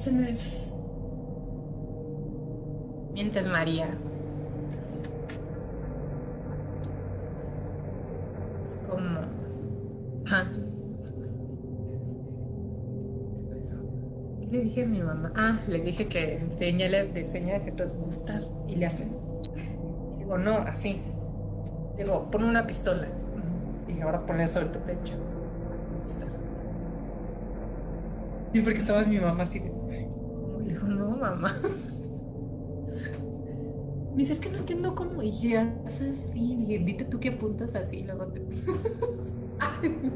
Se me... Mientes, María. Es como. ¿Qué le dije a mi mamá? Ah, le dije que señales de señas que es gustar. Y le hacen. Digo, no, así. Digo, pon una pistola. Y ahora ponla sobre tu pecho. Sí, porque estaba mi mamá así de. No, mamá. Me dice, es que no entiendo cómo. Dije, haz así. Dije, dite tú que apuntas así. Luego te. Ay,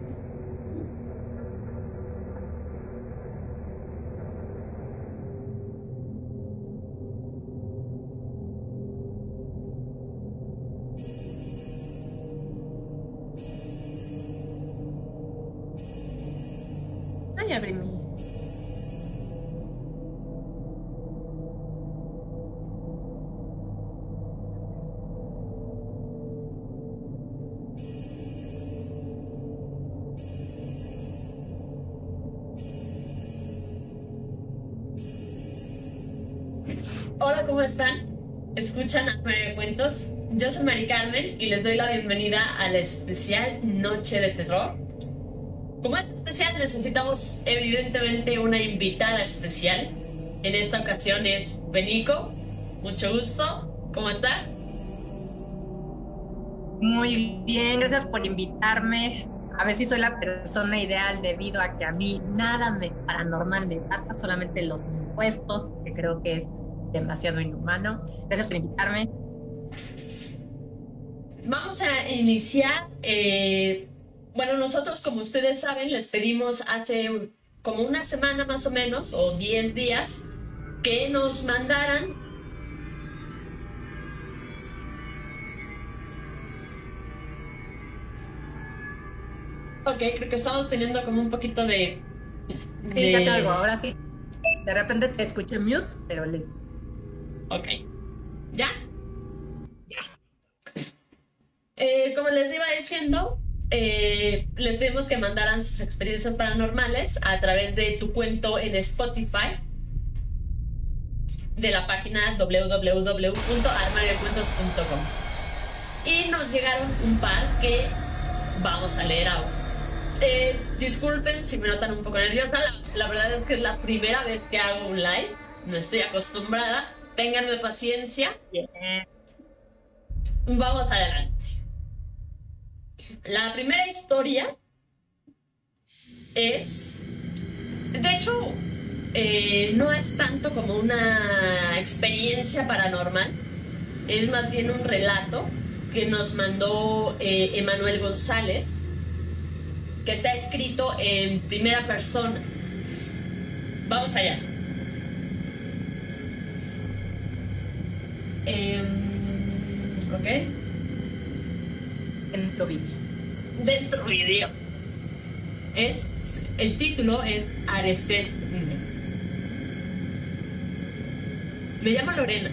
Yo soy Mari Carmen y les doy la bienvenida a la especial Noche de Terror. Como es especial, necesitamos evidentemente una invitada especial. En esta ocasión es Benico. Mucho gusto. ¿Cómo estás? Muy bien, gracias por invitarme. A ver si soy la persona ideal debido a que a mí nada me paranormal me pasa, solamente los impuestos, que creo que es demasiado inhumano. Gracias por invitarme. Vamos a iniciar. eh, bueno, nosotros, como ustedes saben, les pedimos hace como una semana más o menos, o 10 días, que nos mandaran Ok, creo que estamos teniendo como un poquito de... Sí, ya te oigo, ahora sí. De repente te escuché mute, pero listo. Ok. Ya. Eh, como les iba diciendo, eh, les pedimos que mandaran sus experiencias paranormales a través de tu cuento en Spotify de la página www.armariocuentos.com y nos llegaron un par que vamos a leer ahora. Eh, disculpen si me notan un poco nerviosa, la, la verdad es que es la primera vez que hago un live, no estoy acostumbrada, ténganme paciencia. Vamos adelante. La primera historia es, de hecho, eh, no es tanto como una experiencia paranormal, es más bien un relato que nos mandó eh, Emanuel González, que está escrito en primera persona. Vamos allá. Em, ok. En. Dentro vídeo. Es, el título es Areset. Me llamo Lorena.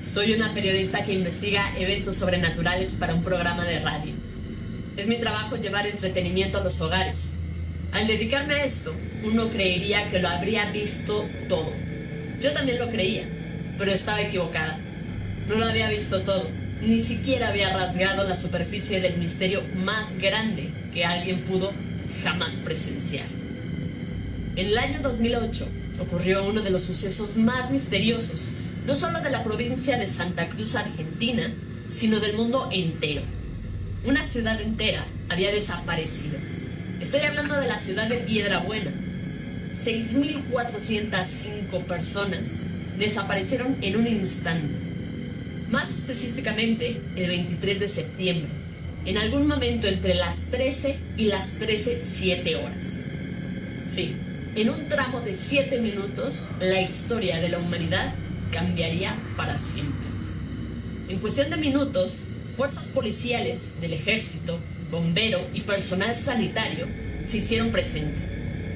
Soy una periodista que investiga eventos sobrenaturales para un programa de radio. Es mi trabajo llevar entretenimiento a los hogares. Al dedicarme a esto, uno creería que lo habría visto todo. Yo también lo creía, pero estaba equivocada. No lo había visto todo, ni siquiera había rasgado la superficie del misterio más grande que alguien pudo jamás presenciar. En el año 2008 ocurrió uno de los sucesos más misteriosos, no solo de la provincia de Santa Cruz, Argentina, sino del mundo entero. Una ciudad entera había desaparecido. Estoy hablando de la ciudad de Piedrabuena. 6.405 personas desaparecieron en un instante. Más específicamente, el 23 de septiembre, en algún momento entre las 13 y las 13, 7 horas. Sí, en un tramo de 7 minutos, la historia de la humanidad cambiaría para siempre. En cuestión de minutos, fuerzas policiales del ejército, bombero y personal sanitario se hicieron presentes.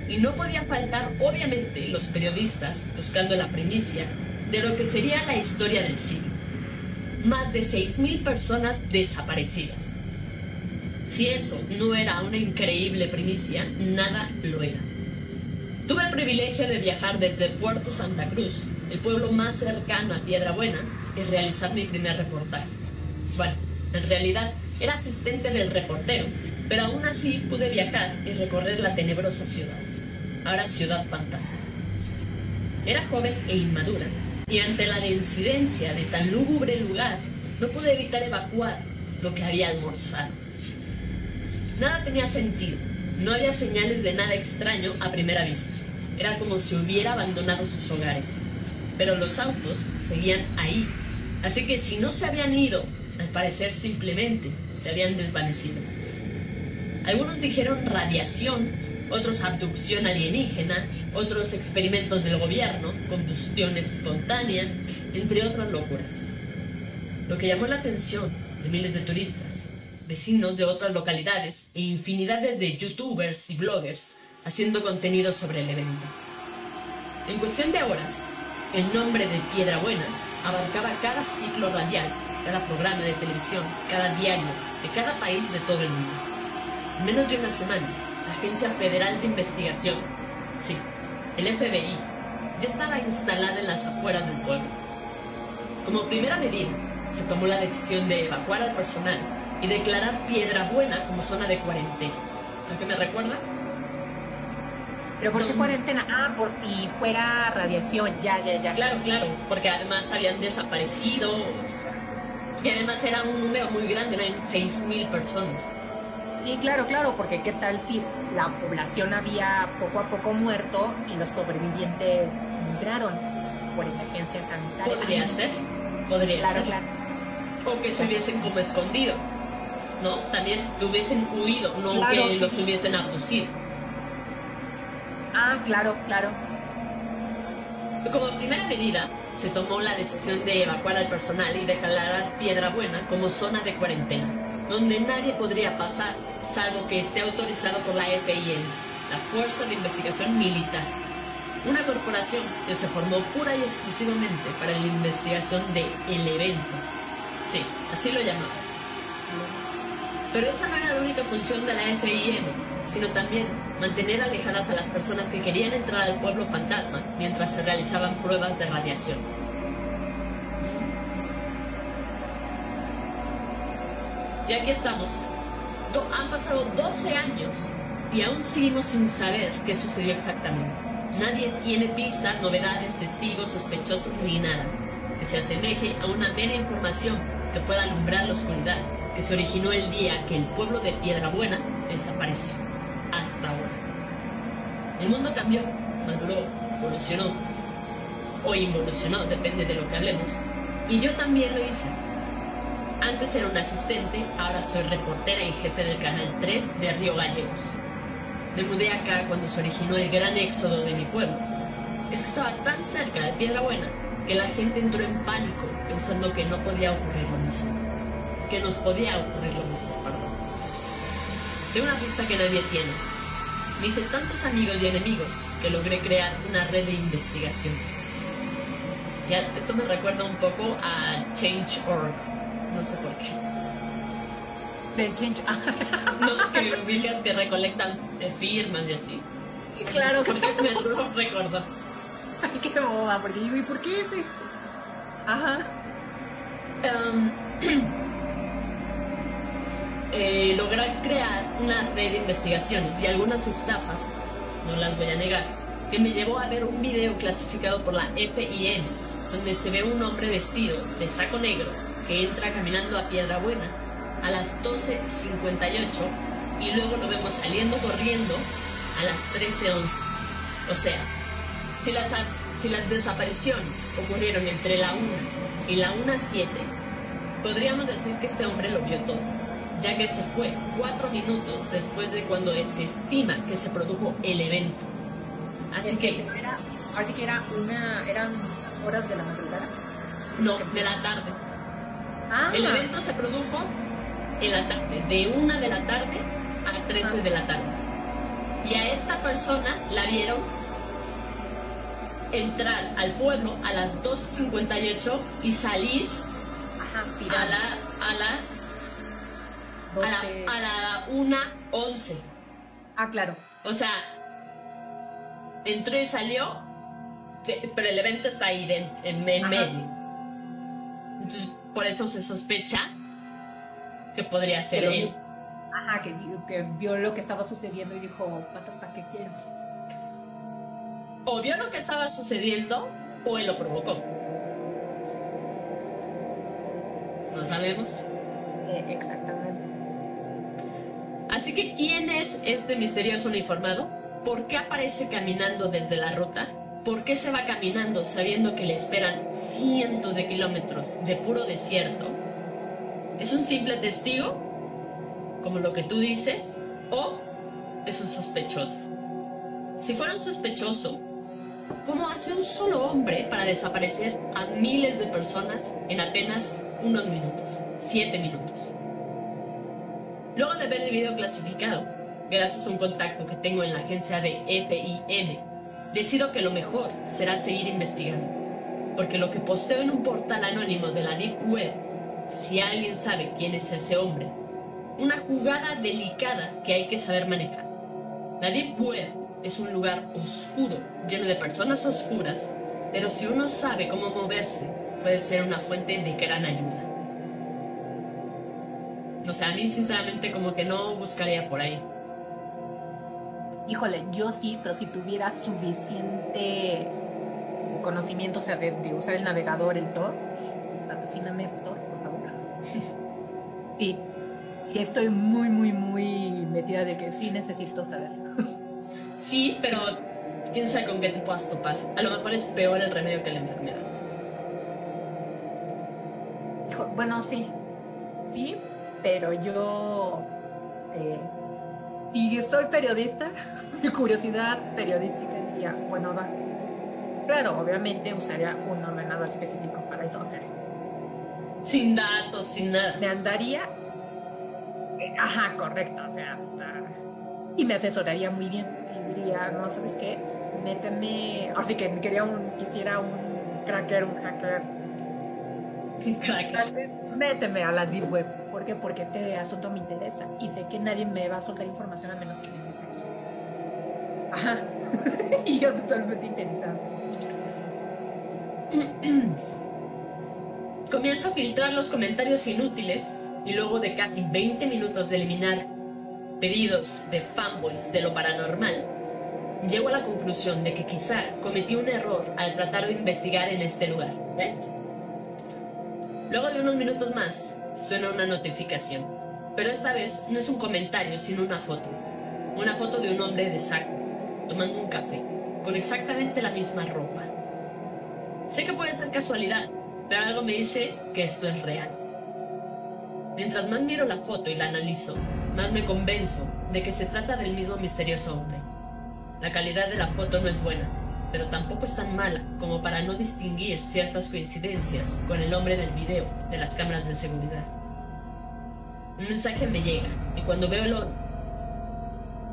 Y no podía faltar, obviamente, los periodistas buscando la primicia de lo que sería la historia del siglo. Más de 6.000 personas desaparecidas. Si eso no era una increíble primicia, nada lo era. Tuve el privilegio de viajar desde Puerto Santa Cruz, el pueblo más cercano a Piedra Buena, y realizar mi primer reportaje. Bueno, en realidad era asistente del reportero, pero aún así pude viajar y recorrer la tenebrosa ciudad, ahora ciudad fantasma. Era joven e inmadura, y ante la incidencia de tan lúgubre lugar, no pude evitar evacuar lo que había almorzado. Nada tenía sentido, no había señales de nada extraño a primera vista. Era como si hubiera abandonado sus hogares. Pero los autos seguían ahí. Así que si no se habían ido, al parecer simplemente se habían desvanecido. Algunos dijeron radiación, otros abducción alienígena, otros experimentos del gobierno, combustión espontánea, entre otras locuras. Lo que llamó la atención de miles de turistas vecinos de otras localidades e infinidades de youtubers y bloggers haciendo contenido sobre el evento. En cuestión de horas, el nombre de Piedra Buena abarcaba cada ciclo radial, cada programa de televisión, cada diario de cada país de todo el mundo. En menos de una semana, Agencia Federal de Investigación, sí, el FBI, ya estaba instalada en las afueras del pueblo. Como primera medida, se tomó la decisión de evacuar al personal y declarar Piedra Buena como zona de cuarentena. ¿A qué me recuerda? ¿Pero por qué cuarentena? Ah, por si fuera radiación, ya, ya, ya. Claro, claro, porque además habían desaparecido. Y además era un número muy grande, eran 6.000 personas. Sí, claro, claro, porque qué tal si la población había poco a poco muerto y los sobrevivientes migraron por emergencia sanitaria. Podría ser, podría claro, ser. Claro, O que se hubiesen como escondido. ¿no? También hubiesen huido, no que los hubiesen abducido. Ah, claro, claro. Como primera medida, se tomó la decisión de evacuar al personal y declarar Piedra Buena como zona de cuarentena, donde nadie podría pasar, salvo que esté autorizado por la FIN, la Fuerza de Investigación Militar, una corporación que se formó pura y exclusivamente para la investigación del el evento. Sí, así lo llamaban. Pero esa no era la única función de la FIM, sino también mantener alejadas a las personas que querían entrar al pueblo fantasma mientras se realizaban pruebas de radiación. Y aquí estamos. Han pasado 12 años y aún seguimos sin saber qué sucedió exactamente. Nadie tiene pistas, novedades, testigos, sospechosos ni nada que se asemeje a una mera información que pueda alumbrar la oscuridad que se originó el día que el pueblo de Piedra Buena desapareció, hasta ahora. El mundo cambió, maduró, evolucionó, o involucionó, depende de lo que hablemos, y yo también lo hice. Antes era un asistente, ahora soy reportera y jefe del Canal 3 de Río Gallegos. Me mudé acá cuando se originó el gran éxodo de mi pueblo. Es que estaba tan cerca de Piedra Buena que la gente entró en pánico pensando que no podía ocurrir lo mismo que nos podía ocurrir lo mismo, perdón. De una pista que nadie tiene. Me hice tantos amigos y enemigos que logré crear una red de investigaciones. Ya, esto me recuerda un poco a Change.org. No sé por qué. De Change. no, que ubicas que recolectan firmas y así. Sí, claro. Porque me lo recuerdo. Ay, qué boba, porque digo, ¿y por qué ese? Ajá. Um, eh, lograr crear una red de investigaciones y algunas estafas, no las voy a negar, que me llevó a ver un video clasificado por la FIN, donde se ve un hombre vestido de saco negro que entra caminando a Piedra Buena a las 12.58 y luego lo vemos saliendo corriendo a las 13.11. O sea, si las, si las desapariciones ocurrieron entre la 1 y la 1.07, podríamos decir que este hombre lo vio todo ya que se fue cuatro minutos después de cuando se estima que se produjo el evento. Así que... Era, así que era una, eran horas de la madrugada. No, de la tarde. Ah. El evento se produjo en la tarde, de una de la tarde a 13 ah. de la tarde. Y a esta persona la vieron entrar al pueblo a las 12.58 y salir a, la, a las a la, a la 1.11. Ah, claro. O sea, entró y salió, pero el evento está ahí en, medio. Entonces, por eso se sospecha que podría ser él. Ajá, que, que, vio lo que estaba sucediendo y dijo, patas, ¿para qué quiero? O vio lo que estaba sucediendo o él lo provocó. No sabemos. Eh, exactamente. Así que, ¿quién es este misterioso uniformado? ¿Por qué aparece caminando desde la ruta? ¿Por qué se va caminando sabiendo que le esperan cientos de kilómetros de puro desierto? ¿Es un simple testigo, como lo que tú dices, o es un sospechoso? Si fuera un sospechoso, ¿cómo hace un solo hombre para desaparecer a miles de personas en apenas unos minutos, siete minutos? Luego de ver el video clasificado, gracias a un contacto que tengo en la agencia de FIN, decido que lo mejor será seguir investigando, porque lo que posteo en un portal anónimo de la Deep Web, si alguien sabe quién es ese hombre, una jugada delicada que hay que saber manejar. La Deep Web es un lugar oscuro, lleno de personas oscuras, pero si uno sabe cómo moverse, puede ser una fuente de gran ayuda. O sea, a mí sinceramente como que no buscaría por ahí. Híjole, yo sí, pero si tuviera suficiente conocimiento, o sea, desde usar el navegador, el Tor, patrocíname Tor, por favor. sí, y estoy muy, muy, muy metida de que sí necesito saber. sí, pero quién sabe con qué te puedas topar. A lo mejor es peor el remedio que la enfermedad. bueno, sí, sí, pero yo... Eh, si soy periodista, mi curiosidad periodística diría, bueno, va. Claro, obviamente usaría un ordenador específico para eso. O sea, sin datos, sin nada. Me andaría. Eh, ajá, correcto. O sea, hasta. Y me asesoraría muy bien. Y diría, no, ¿sabes qué? Méteme. Así que quería un, quisiera un cracker, un hacker. Méteme a la Deep Web ¿Por qué? Porque este asunto me interesa y sé que nadie me va a soltar información a menos que me meta aquí. Ajá. y yo totalmente interesado. Comienzo a filtrar los comentarios inútiles y luego de casi 20 minutos de eliminar pedidos de fanboys de lo paranormal, llego a la conclusión de que quizá cometí un error al tratar de investigar en este lugar. ¿Ves? Luego de unos minutos más, suena una notificación. Pero esta vez no es un comentario, sino una foto. Una foto de un hombre de saco, tomando un café, con exactamente la misma ropa. Sé que puede ser casualidad, pero algo me dice que esto es real. Mientras más miro la foto y la analizo, más me convenzo de que se trata del mismo misterioso hombre. La calidad de la foto no es buena, pero tampoco es tan mala como para no distinguir ciertas coincidencias con el hombre del video de las cámaras de seguridad. Un mensaje me llega y cuando veo el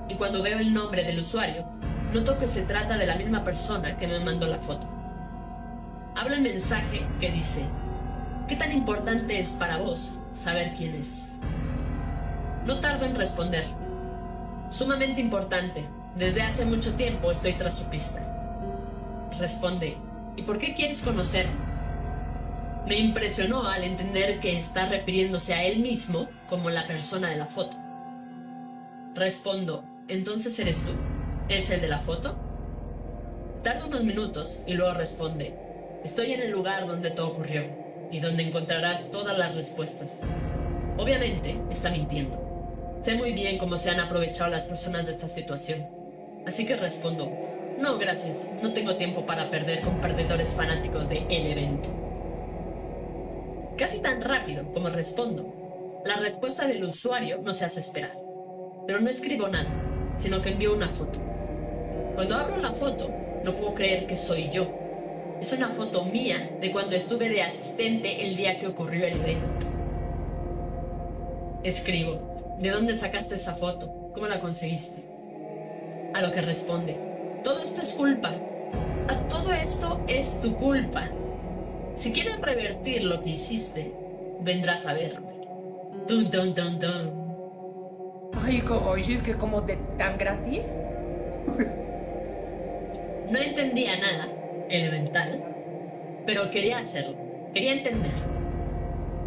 y cuando veo el nombre del usuario, noto que se trata de la misma persona que me mandó la foto. Hablo el mensaje que dice, ¿qué tan importante es para vos saber quién es? No tardo en responder. Sumamente importante. Desde hace mucho tiempo estoy tras su pista responde, ¿y por qué quieres conocer? Me impresionó al entender que está refiriéndose a él mismo como la persona de la foto. Respondo, ¿entonces eres tú? ¿Es el de la foto? Tarda unos minutos y luego responde, estoy en el lugar donde todo ocurrió y donde encontrarás todas las respuestas. Obviamente está mintiendo. Sé muy bien cómo se han aprovechado las personas de esta situación. Así que respondo, no, gracias. No tengo tiempo para perder con perdedores fanáticos de el evento. Casi tan rápido como respondo, la respuesta del usuario no se hace esperar. Pero no escribo nada, sino que envío una foto. Cuando abro la foto, no puedo creer que soy yo. Es una foto mía de cuando estuve de asistente el día que ocurrió el evento. Escribo, ¿de dónde sacaste esa foto? ¿Cómo la conseguiste? A lo que responde, todo esto es culpa. A todo esto es tu culpa. Si quieres revertir lo que hiciste, vendrás a verme. Tun, tun, tun, tun. Ay, como, es que como de tan gratis. No entendía nada, elemental, pero quería hacerlo, quería entender.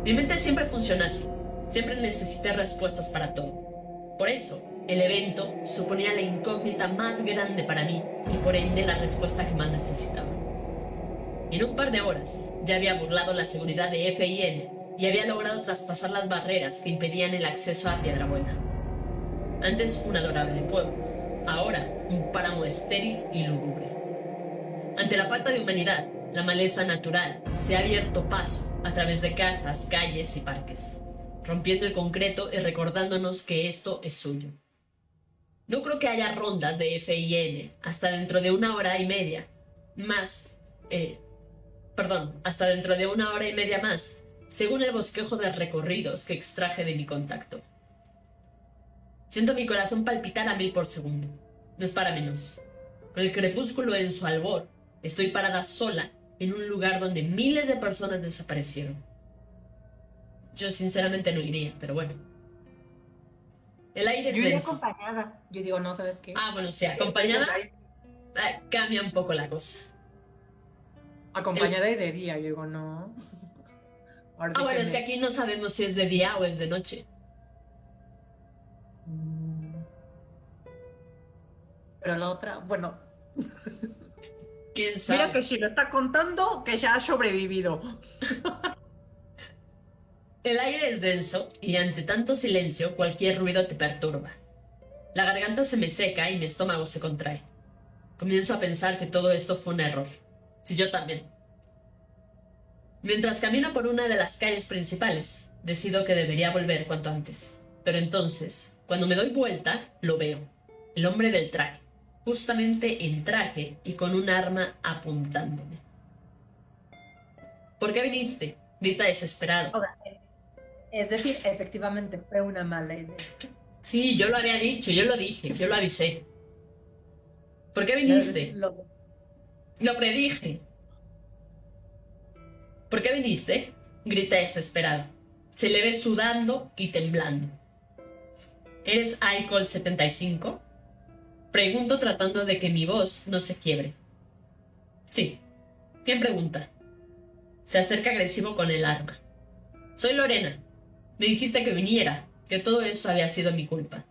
Mi mente siempre funciona así, siempre necesité respuestas para todo. Por eso, el evento suponía la incógnita más grande para mí y por ende la respuesta que más necesitaba. En un par de horas ya había burlado la seguridad de FIN y había logrado traspasar las barreras que impedían el acceso a Piedrabuena. Antes un adorable pueblo, ahora un páramo estéril y lúgubre. Ante la falta de humanidad, la maleza natural se ha abierto paso a través de casas, calles y parques, rompiendo el concreto y recordándonos que esto es suyo. No creo que haya rondas de FIN hasta dentro de una hora y media más. Eh, perdón, hasta dentro de una hora y media más, según el bosquejo de recorridos que extraje de mi contacto. Siento mi corazón palpitar a mil por segundo. No es para menos. Con el crepúsculo en su albor, estoy parada sola en un lugar donde miles de personas desaparecieron. Yo sinceramente no iría, pero bueno. El aire es Yo iría denso. acompañada. Yo digo, no, ¿sabes qué? Ah, bueno, sí, acompañada eh, cambia un poco la cosa. Acompañada y de día. Yo digo, no. Ahora sí Ah, bueno, es que aquí no sabemos si es de día o es de noche. Mm. Pero la otra, bueno, ¿Quién sabe? mira que si lo está contando, que ya ha sobrevivido. El aire es denso y ante tanto silencio cualquier ruido te perturba. La garganta se me seca y mi estómago se contrae. Comienzo a pensar que todo esto fue un error. Si yo también. Mientras camino por una de las calles principales, decido que debería volver cuanto antes. Pero entonces, cuando me doy vuelta, lo veo. El hombre del traje, justamente en traje y con un arma apuntándome. ¿Por qué viniste? Grita desesperado. Es decir, efectivamente fue una mala idea. Sí, yo lo había dicho, yo lo dije, yo lo avisé. ¿Por qué viniste? Lo- Lo predije. ¿Por qué viniste? Grita desesperado. Se le ve sudando y temblando. ¿Eres iCol 75? Pregunto tratando de que mi voz no se quiebre. Sí. ¿Quién pregunta? Se acerca agresivo con el arma. Soy Lorena. Me dijiste que viniera, que todo esto había sido mi culpa.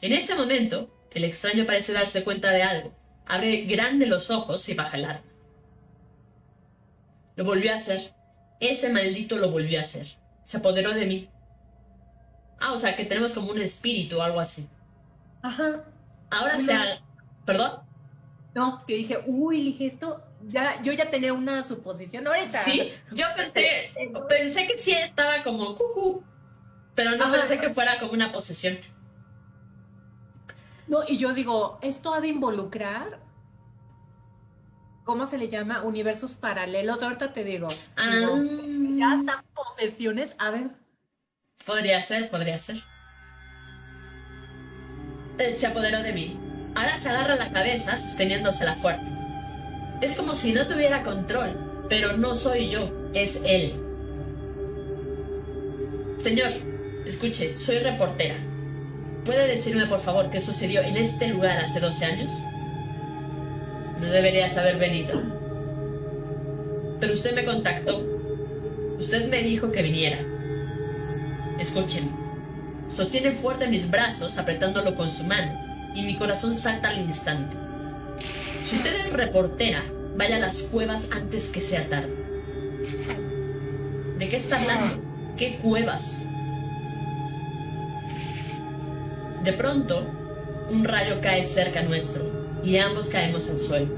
En ese momento, el extraño parece darse cuenta de algo. Abre grande los ojos y baja el arma. Lo volvió a hacer. Ese maldito lo volvió a hacer. Se apoderó de mí. Ah, o sea, que tenemos como un espíritu o algo así. Ajá. Ahora Uno- se ha... ¿Perdón? No, yo dije, uy, dije esto, ya, yo ya tenía una suposición ahorita. Sí, yo pensé, pensé que sí estaba como cucú, pero no Ajá. pensé que fuera como una posesión. No, y yo digo, esto ha de involucrar, ¿cómo se le llama? Universos paralelos. Ahorita te digo, digo, ya Ah, están posesiones. A ver, podría ser, podría ser. Eh, Se apoderó de mí. Ahora se agarra la cabeza sosteniéndosela fuerte. Es como si no tuviera control, pero no soy yo, es él. Señor, escuche, soy reportera. ¿Puede decirme por favor qué sucedió en este lugar hace 12 años? No deberías haber venido. Pero usted me contactó. Usted me dijo que viniera. Escúcheme. Sostiene fuerte mis brazos apretándolo con su mano y mi corazón salta al instante. Si usted es reportera, vaya a las cuevas antes que sea tarde. ¿De qué está hablando? ¿Qué cuevas? De pronto, un rayo cae cerca nuestro y ambos caemos al suelo.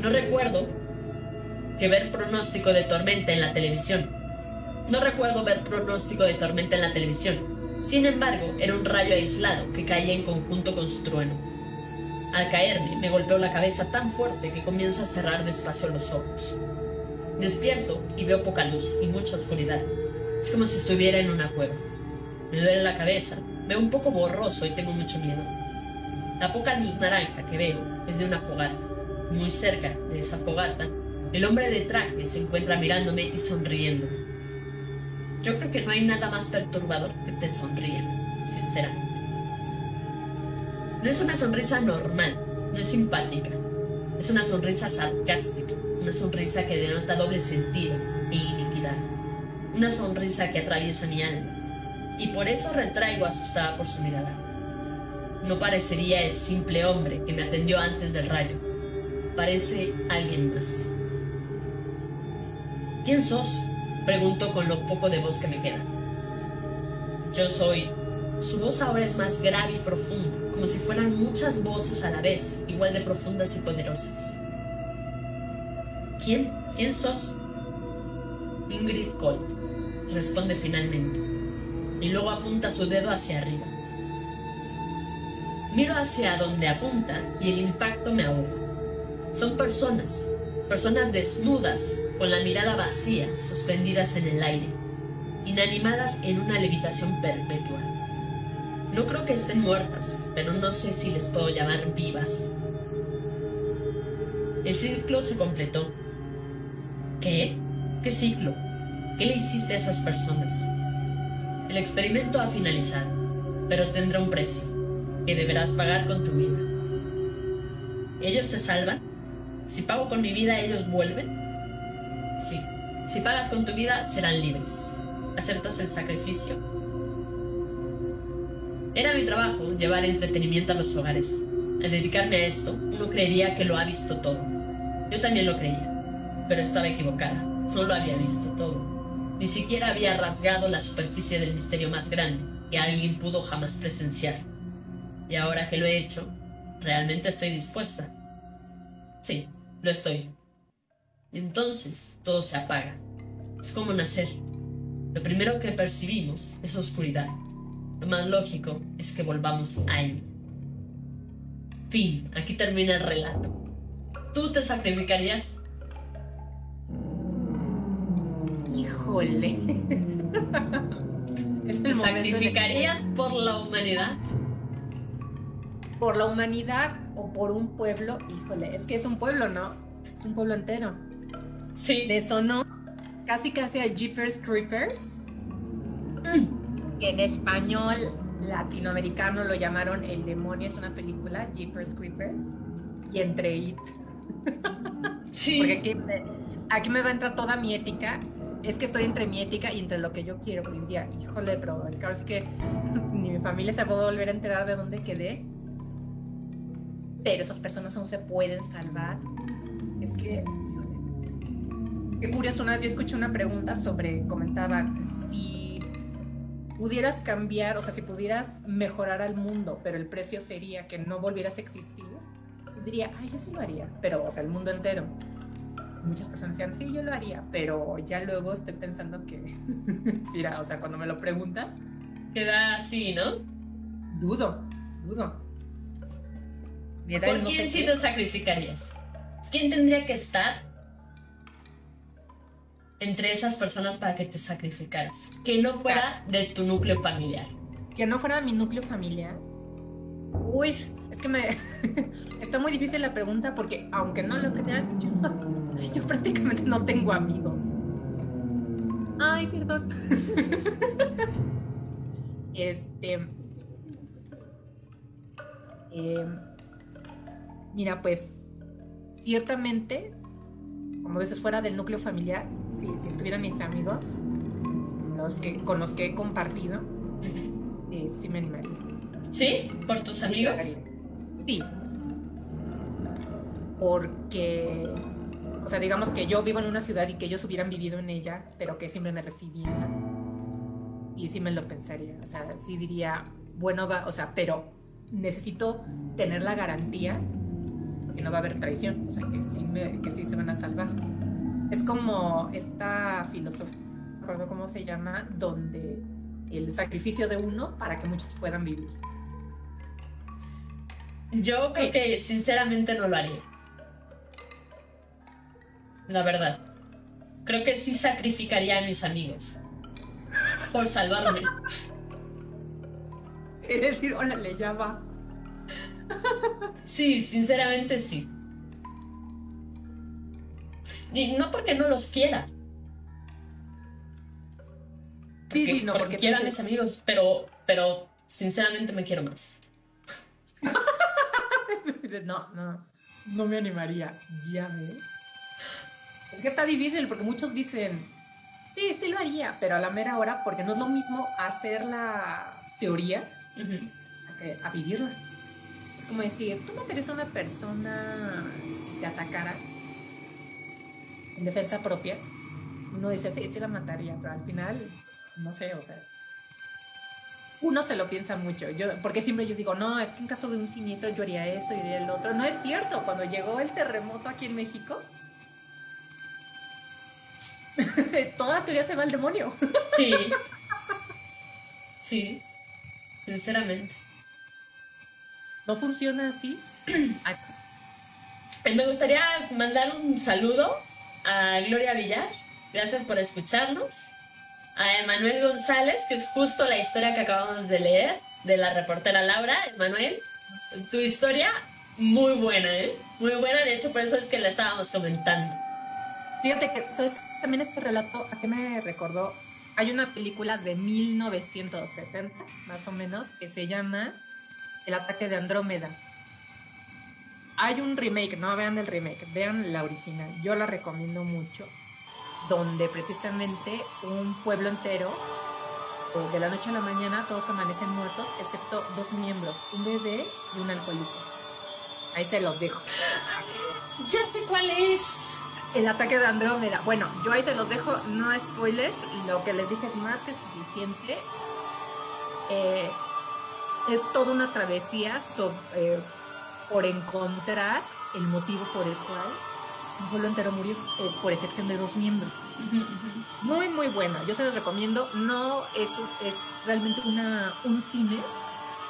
No recuerdo que ver pronóstico de tormenta en la televisión. No recuerdo ver pronóstico de tormenta en la televisión. Sin embargo, era un rayo aislado que caía en conjunto con su trueno. Al caerme, me golpeó la cabeza tan fuerte que comienzo a cerrar despacio los ojos. Despierto y veo poca luz y mucha oscuridad. Es como si estuviera en una cueva. Me duele la cabeza, veo un poco borroso y tengo mucho miedo. La poca luz naranja que veo es de una fogata. Muy cerca de esa fogata, el hombre de traje se encuentra mirándome y sonriéndome. Yo creo que no hay nada más perturbador que te sonríen, sinceramente. No es una sonrisa normal, no es simpática, Es una sonrisa sarcástica, una sonrisa que denota doble sentido e iniquidad. Una sonrisa que atraviesa mi alma. Y por eso retraigo asustada por su mirada. No parecería el simple hombre que me atendió antes del rayo. Parece alguien más. ¿Quién sos? Pregunto con lo poco de voz que me queda. Yo soy. Su voz ahora es más grave y profunda, como si fueran muchas voces a la vez, igual de profundas y poderosas. ¿Quién? ¿Quién sos? Ingrid Colt, responde finalmente, y luego apunta su dedo hacia arriba. Miro hacia donde apunta y el impacto me ahoga. Son personas, personas desnudas, con la mirada vacía, suspendidas en el aire, inanimadas en una levitación perpetua. No creo que estén muertas, pero no sé si les puedo llamar vivas. El ciclo se completó. ¿Qué? ¿Qué ciclo? ¿Qué le hiciste a esas personas? El experimento ha finalizado, pero tendrá un precio, que deberás pagar con tu vida. ¿Ellos se salvan? Si pago con mi vida, ¿ellos vuelven? Sí. Si pagas con tu vida, serán libres. ¿Aceptas el sacrificio? Era mi trabajo llevar entretenimiento a los hogares. Al dedicarme a esto, uno creería que lo ha visto todo. Yo también lo creía, pero estaba equivocada. No lo había visto todo. Ni siquiera había rasgado la superficie del misterio más grande que alguien pudo jamás presenciar. Y ahora que lo he hecho, realmente estoy dispuesta. Sí, lo estoy. Entonces todo se apaga. Es como nacer. Lo primero que percibimos es oscuridad. Lo más lógico es que volvamos a él. Fin, aquí termina el relato. ¿Tú te sacrificarías? Híjole. ¿Te sacrificarías por la humanidad? Por la humanidad o por un pueblo, híjole, es que es un pueblo, ¿no? Es un pueblo entero. Sí. Le sonó casi casi a Jeepers Creepers. En español latinoamericano lo llamaron El demonio es una película, Jeepers Creepers. Y entre It. Sí. Porque aquí me, aquí me va a entrar toda mi ética. Es que estoy entre mi ética y entre lo que yo quiero. Y diría, híjole, pero es que ahora es que ni mi familia se puede volver a enterar de dónde quedé. Pero esas personas aún se pueden salvar. Es que, híjole. Qué curioso, una vez yo escuché una pregunta sobre, comentaban, si pudieras cambiar, o sea, si pudieras mejorar al mundo, pero el precio sería que no volvieras a existir, diría, ay, yo sí lo haría, pero, o sea, el mundo entero. Muchas personas decían, sí, yo lo haría, pero ya luego estoy pensando que, mira, o sea, cuando me lo preguntas, queda así, ¿no? Dudo, dudo. ¿Por quién sí te sacrificarías? ¿Quién tendría que estar entre esas personas para que te sacrificaras? Que no fuera de tu núcleo familiar. Que no fuera de mi núcleo familiar. Uy, es que me está muy difícil la pregunta porque aunque no lo crean, yo, yo prácticamente no tengo amigos. Ay, perdón. este. Eh, mira, pues ciertamente, como dices, fuera del núcleo familiar, si, si estuvieran mis amigos, los que, con los que he compartido, eh, sí me animaría. ¿Sí? ¿Por tus amigos? Sí. Porque, o sea, digamos que yo vivo en una ciudad y que ellos hubieran vivido en ella, pero que siempre me recibían. Y sí me lo pensaría. O sea, sí diría, bueno, va, o sea, pero necesito tener la garantía que no va a haber traición, o sea, que sí, me, que sí se van a salvar. Es como esta filosofía, no recuerdo cómo se llama, donde el sacrificio de uno para que muchos puedan vivir. Yo creo que sinceramente no lo haría. La verdad. Creo que sí sacrificaría a mis amigos. Por salvarme. Es decir, órale, ya va. Sí, sinceramente sí. Y no porque no los quiera. sí, sí, no, porque, porque a mis amigos, pero, pero sinceramente me quiero más. no, no. no me animaría. Ya ves. Es que está difícil porque muchos dicen, sí, sí lo haría, pero a la mera hora, porque no es lo mismo hacer la teoría a, vivirla. Es como decir, tú matarías a una persona si te atacara en defensa propia. Uno dice, sí, sí la mataría, pero al final, no sé, o sea, uno se lo piensa mucho. Yo, porque siempre yo digo, no, es que en caso de un siniestro yo haría esto, yo haría el otro. No es cierto. Cuando llegó el terremoto aquí en México, toda teoría se va al demonio. sí. Sí. Sinceramente. ¿No funciona así? Me gustaría mandar un saludo a Gloria Villar. Gracias por escucharnos a Emanuel González, que es justo la historia que acabamos de leer de la reportera Laura. Emanuel, tu historia muy buena, ¿eh? Muy buena, de hecho por eso es que la estábamos comentando. Fíjate que. También este relato, ¿a qué me recordó? Hay una película de 1970, más o menos, que se llama El ataque de Andrómeda. Hay un remake, no vean el remake, vean la original. Yo la recomiendo mucho donde precisamente un pueblo entero, de la noche a la mañana, todos amanecen muertos, excepto dos miembros, un bebé y un alcohólico. Ahí se los dejo. Ya sé cuál es. El ataque de Andrómeda. Bueno, yo ahí se los dejo, no spoilers, lo que les dije es más que suficiente. Eh, es toda una travesía eh, por encontrar el motivo por el cual un pueblo entero murió, es por excepción de dos miembros. Muy, muy buena. Yo se los recomiendo. No es, es realmente una, un cine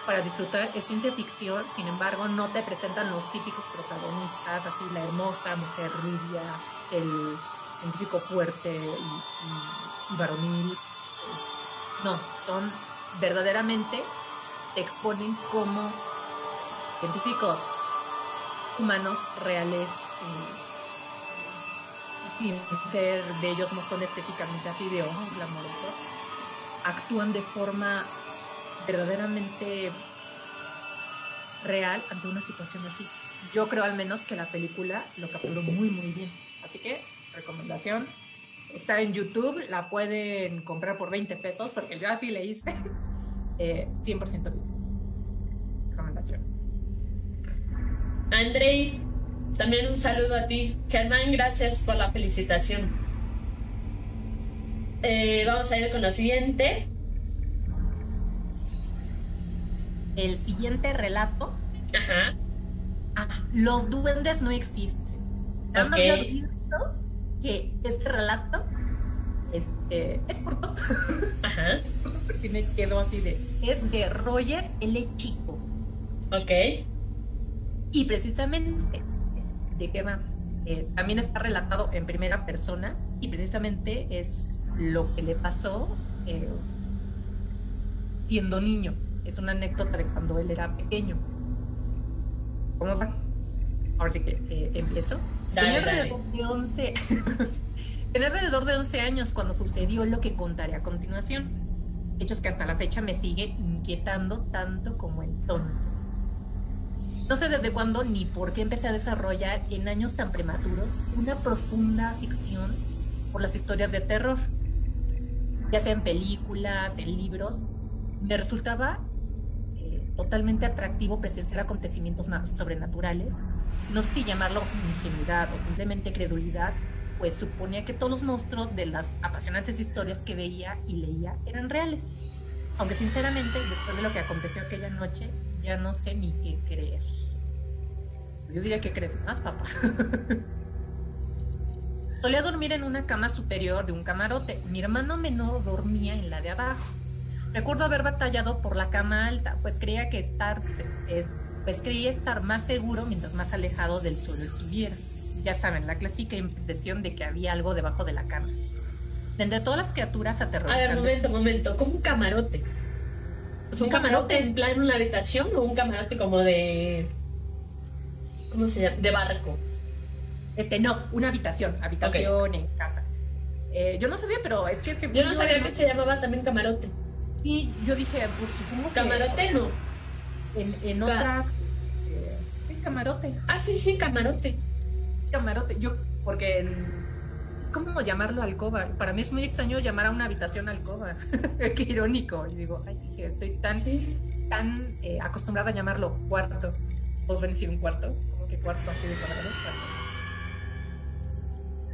para disfrutar, es ciencia ficción, sin embargo, no te presentan los típicos protagonistas, así la hermosa mujer rubia, el científico fuerte y, y varonil. No, son verdaderamente, te exponen como científicos humanos reales. Eh, sin ser bellos, no son estéticamente así de oh, glamorosos, actúan de forma verdaderamente real ante una situación así. Yo creo al menos que la película lo capturó muy, muy bien. Así que, recomendación, está en YouTube, la pueden comprar por 20 pesos, porque yo así le hice. 100% eh, bien. Recomendación. Andrei, también un saludo a ti. Germán, gracias por la felicitación. Eh, vamos a ir con lo siguiente. El siguiente relato. Ajá. Ah, los duendes no existen. Nada más que este relato este, es corto. Ajá. si me quedo así de. Es de Roger L. Chico. Ok. Y precisamente de qué va. Eh, también está relatado en primera persona y precisamente es lo que le pasó eh, siendo niño. Es una anécdota de cuando él era pequeño. ¿Cómo va? Ahora sí que eh, empiezo. Tenía alrededor de 11 Tenía alrededor de 11 años cuando sucedió lo que contaré a continuación. Hechos que hasta la fecha me sigue inquietando tanto como entonces. No sé desde cuándo ni por qué empecé a desarrollar en años tan prematuros una profunda ficción por las historias de terror, ya sea en películas, en libros. Me resultaba eh, totalmente atractivo presenciar acontecimientos sobrenaturales. No sé si llamarlo ingenuidad o simplemente credulidad, pues suponía que todos los monstruos de las apasionantes historias que veía y leía eran reales. Aunque sinceramente, después de lo que aconteció aquella noche, ya no sé ni qué creer. Yo diría que crees más, papá. Solía dormir en una cama superior de un camarote. Mi hermano menor dormía en la de abajo. Recuerdo haber batallado por la cama alta, pues creía que estar, pues creía estar más seguro mientras más alejado del suelo estuviera. Ya saben, la clásica impresión de que había algo debajo de la cama. De todas las criaturas aterrorizantes. A ver, momento, momento. ¿Cómo un camarote? un camarote en plan una habitación o un camarote como de ¿Cómo se llama? De barco. Este, no, una habitación, habitación en casa. Eh, yo no sabía, pero es que Yo no sabía que se llamaba también camarote. Sí, yo dije, pues supongo que. Camarote no. En, en otras. Eh, camarote. Ah, sí, sí, camarote. Camarote. Yo, porque es como llamarlo alcoba. Para mí es muy extraño llamar a una habitación alcoba. Qué irónico. Y digo, ay, dije, estoy tan, tan eh, acostumbrada a llamarlo cuarto. ¿Vos ven decir un cuarto? Como que cuarto cuarto.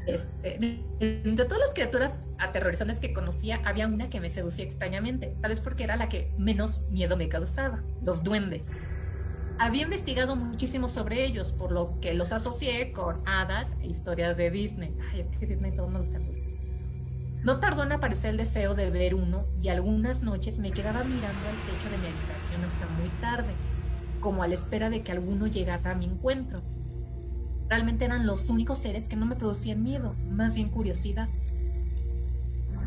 Este, de, todas las criaturas aterrorizantes que conocía, había una que me seducía extrañamente, tal vez porque era la que menos miedo me causaba, los duendes. Había investigado muchísimo sobre ellos, por lo que los asocié con hadas e historias de Disney. Ay, es que Disney todo no lo sabe. No tardó en aparecer el deseo de ver uno y algunas noches me quedaba mirando al techo de mi habitación hasta muy tarde, como a la espera de que alguno llegara a mi encuentro. Realmente eran los únicos seres que no me producían miedo, más bien curiosidad.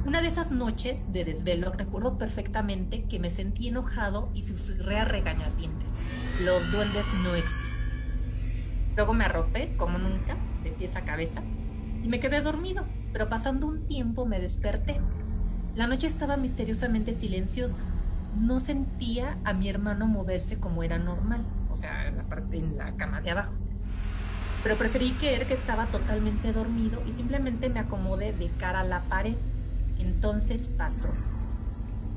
Una de esas noches de desvelo recuerdo perfectamente que me sentí enojado y susurré a regañadientes. Los duendes no existen. Luego me arropé, como nunca, de pies a cabeza, y me quedé dormido, pero pasando un tiempo me desperté. La noche estaba misteriosamente silenciosa. No sentía a mi hermano moverse como era normal, o sea, en la parte en la cama de abajo pero preferí creer que estaba totalmente dormido y simplemente me acomodé de cara a la pared. Entonces pasó.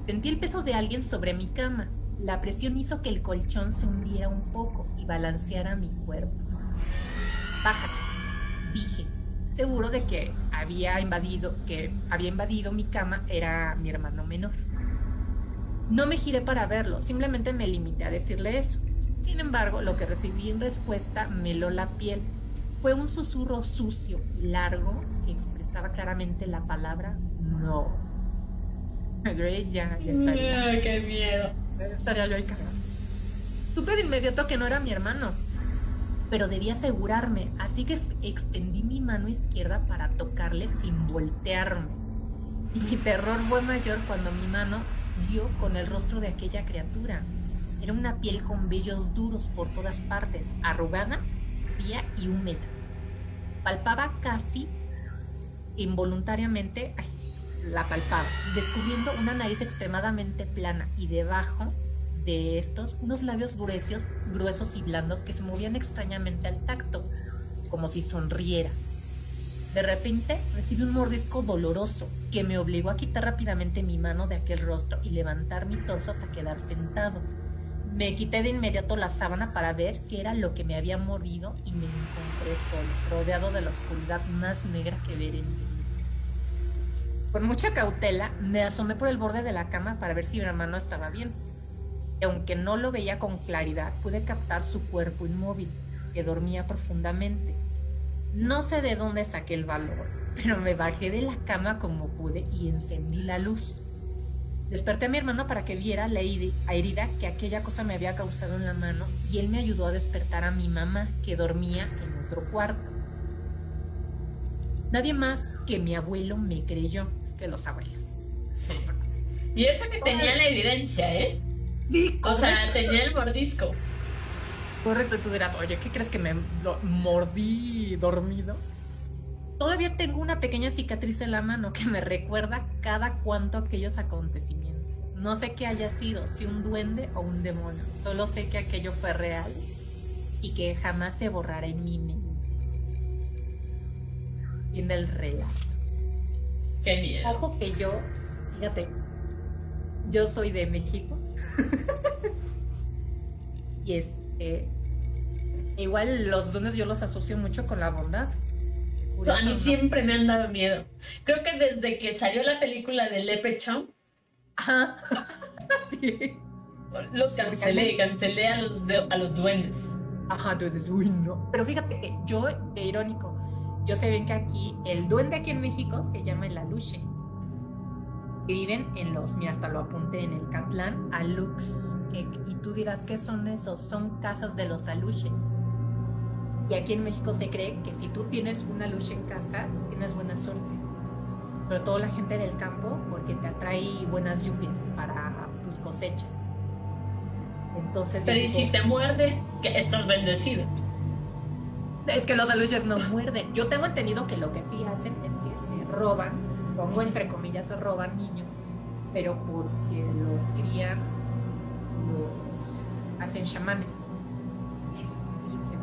Sentí el peso de alguien sobre mi cama. La presión hizo que el colchón se hundiera un poco y balanceara mi cuerpo. Bájate, dije, seguro de que había invadido, que había invadido mi cama era mi hermano menor. No me giré para verlo, simplemente me limité a decirle eso. Sin embargo, lo que recibí en respuesta me heló la piel fue un susurro sucio y largo que expresaba claramente la palabra no. Grace ya, ya estaría. ¡Qué miedo! estaría yo ahí cagada. Supe de inmediato que no era mi hermano, pero debía asegurarme, así que extendí mi mano izquierda para tocarle sin voltearme. Y mi terror fue mayor cuando mi mano con el rostro de aquella criatura. Era una piel con vellos duros por todas partes, arrugada y húmeda. Palpaba casi involuntariamente, la palpaba, descubriendo una nariz extremadamente plana y debajo de estos unos labios gruesos, gruesos y blandos que se movían extrañamente al tacto, como si sonriera. De repente recibí un mordisco doloroso que me obligó a quitar rápidamente mi mano de aquel rostro y levantar mi torso hasta quedar sentado. Me quité de inmediato la sábana para ver qué era lo que me había mordido y me encontré solo, rodeado de la oscuridad más negra que ver en mí. Con mucha cautela me asomé por el borde de la cama para ver si mi hermano estaba bien. Y aunque no lo veía con claridad, pude captar su cuerpo inmóvil, que dormía profundamente. No sé de dónde saqué el valor, pero me bajé de la cama como pude y encendí la luz. Desperté a mi hermano para que viera la herida que aquella cosa me había causado en la mano y él me ayudó a despertar a mi mamá que dormía en otro cuarto. Nadie más que mi abuelo me creyó, es que los abuelos. Sí. Y eso que tenía la evidencia, ¿eh? Sí, O sea, tenía el mordisco. Correcto, y tú dirás, oye, ¿qué crees que me mordí dormido? Todavía tengo una pequeña cicatriz en la mano que me recuerda cada cuanto aquellos acontecimientos. No sé qué haya sido, si un duende o un demonio. Solo sé que aquello fue real y que jamás se borrará en mi mente. Viene el relato. Qué miedo. Ojo que yo, fíjate, yo soy de México. y este, igual los duendes yo los asocio mucho con la bondad a mí siempre me han dado miedo. Creo que desde que salió la película de Leprechaun. Ajá. sí. Los cancelé, cancelé a los, a los duendes. Ajá, entonces, uy, no. Pero fíjate que yo, de irónico, yo sé bien que aquí, el duende aquí en México se llama el aluche. Que viven en los, mira, hasta lo apunté en el Catlán, alux. y tú dirás, ¿qué son esos? Son casas de los aluches. Y aquí en México se cree que si tú tienes una luz en casa, tienes buena suerte. Sobre todo la gente del campo, porque te atrae buenas lluvias para tus cosechas. Entonces, Pero ¿y si te muerde? Que estás bendecido. Es que los aluches no muerden. Yo tengo entendido que lo que sí hacen es que se roban, pongo entre comillas, roban niños, pero porque los crían, los hacen chamanes. Dicen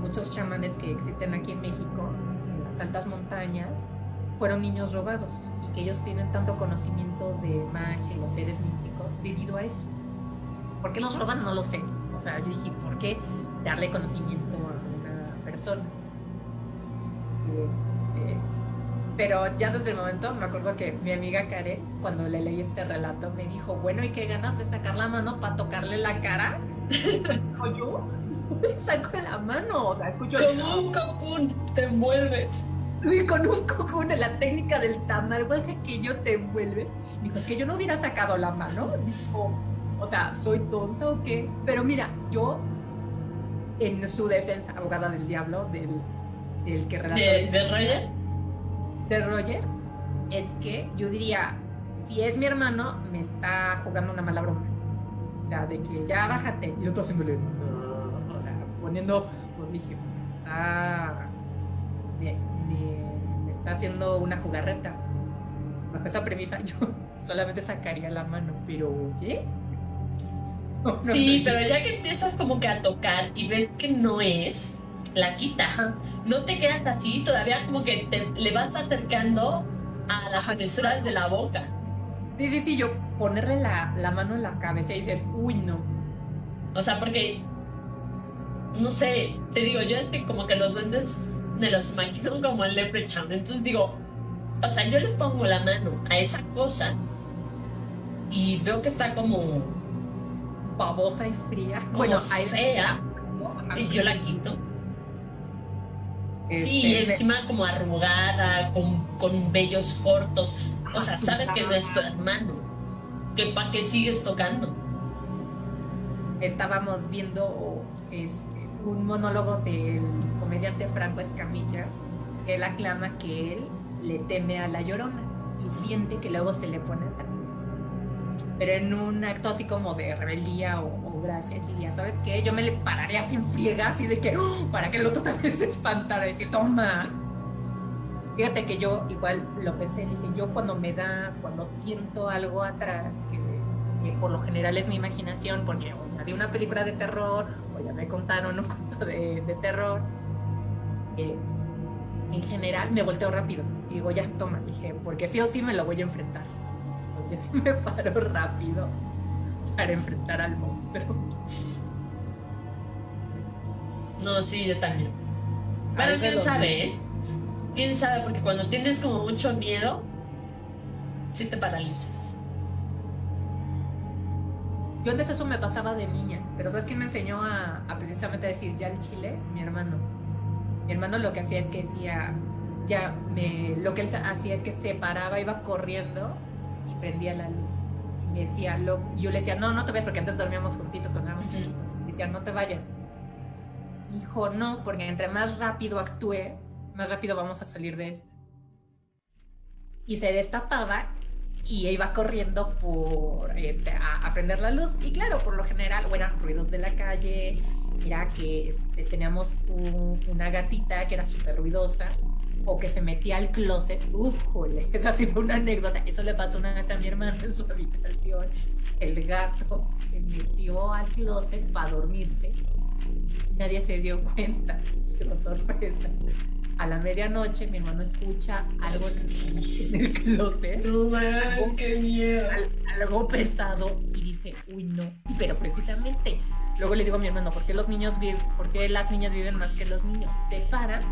muchos chamanes que existen aquí en México, en las altas montañas, fueron niños robados y que ellos tienen tanto conocimiento de magia los seres místicos debido a eso. ¿Por qué los roban? No lo sé. O sea, yo dije, ¿por qué darle conocimiento a una persona? Este, pero ya desde el momento me acuerdo que mi amiga Karen, cuando le leí este relato, me dijo, bueno, ¿y qué ganas de sacar la mano para tocarle la cara? ¿O yo? Le saco la mano, o sea, escucho... Como un cocún, te envuelves. Y con un cocún de la técnica del tamal, que yo te envuelves. Dijo, es que yo no hubiera sacado la mano. Dijo, o sea, ¿soy tonta o qué? Pero mira, yo, en su defensa, abogada del diablo, del, del que relató... ¿De, ¿De Roger? De Roger es que yo diría, si es mi hermano, me está jugando una mala broma. O sea, de que ya bájate. Y yo todo haciéndole, o sea, poniendo, pues dije, está, me, me, está haciendo una jugarreta. Bajo esa premisa, yo solamente sacaría la mano, pero oye. sí, pero ya que empiezas como que a tocar y ves que no es, la quitas. No te quedas así, todavía como que te, le vas acercando a las fisuras de la boca. Sí, sí, sí, yo ponerle la, la, mano en la cabeza y dices, uy, no. O sea, porque, no sé, te digo, yo es que como que los duendes me los imagino como el leprechaun. Entonces digo, o sea, yo le pongo la mano a esa cosa y veo que está como babosa y fría. bueno, fea. Y yo la quito sí, este, encima como arrugada, con, con vellos cortos. O sea, sabes que no es tu hermano. ¿Que ¿Para qué sigues tocando? Estábamos viendo este, un monólogo del comediante Franco Escamilla. Él aclama que él le teme a la llorona y siente que luego se le pone atrás. Pero en un acto así como de rebeldía o, gracias, diría, ¿sabes qué? Yo me le pararía sin friega, así de que, ¡oh! para que el otro también se espantara, y decir, toma. Fíjate que yo igual lo pensé, dije, yo cuando me da, cuando siento algo atrás, que, por lo general es mi imaginación, porque o ya vi una película de terror, o ya me contaron un cuento de, terror, eh, en general me volteo rápido. Y digo, ya, toma, dije, porque sí o sí me lo voy a enfrentar. Pues yo sí me paro rápido para enfrentar al monstruo. No, sí, yo también. Pero quién sabe, ¿eh? Quién sabe, porque cuando tienes como mucho miedo, sí te paralizas. Yo antes eso me pasaba de niña, pero ¿sabes quién me enseñó a, precisamente decir ya el chile? Mi hermano. Mi hermano lo que hacía es que decía, ya me, lo que él hacía es que se paraba, iba corriendo y prendía la luz me decía, lo, yo le decía, no, no te vayas, porque antes dormíamos juntitos cuando éramos chiquitos. Me decía, no te vayas. dijo, no, porque entre más rápido actúe, más rápido vamos a salir de esto. Y se destapaba y iba corriendo por este, a, prender la luz. Y claro, por lo general, o eran ruidos de la calle, era que este, teníamos una gatita que era súper ruidosa o que se metía al closet. Ufole, esa sí fue una anécdota. Eso le pasó una vez a mi hermana en su habitación. El gato se metió al closet para dormirse. Nadie se dio cuenta. Qué sorpresa. A la medianoche mi hermano escucha algo en el, closet. algo, qué miedo. algo pesado y dice, uy no. Pero precisamente, luego le digo a mi hermano, ¿por qué los niños viven, por qué las niñas viven más que los niños? Se paran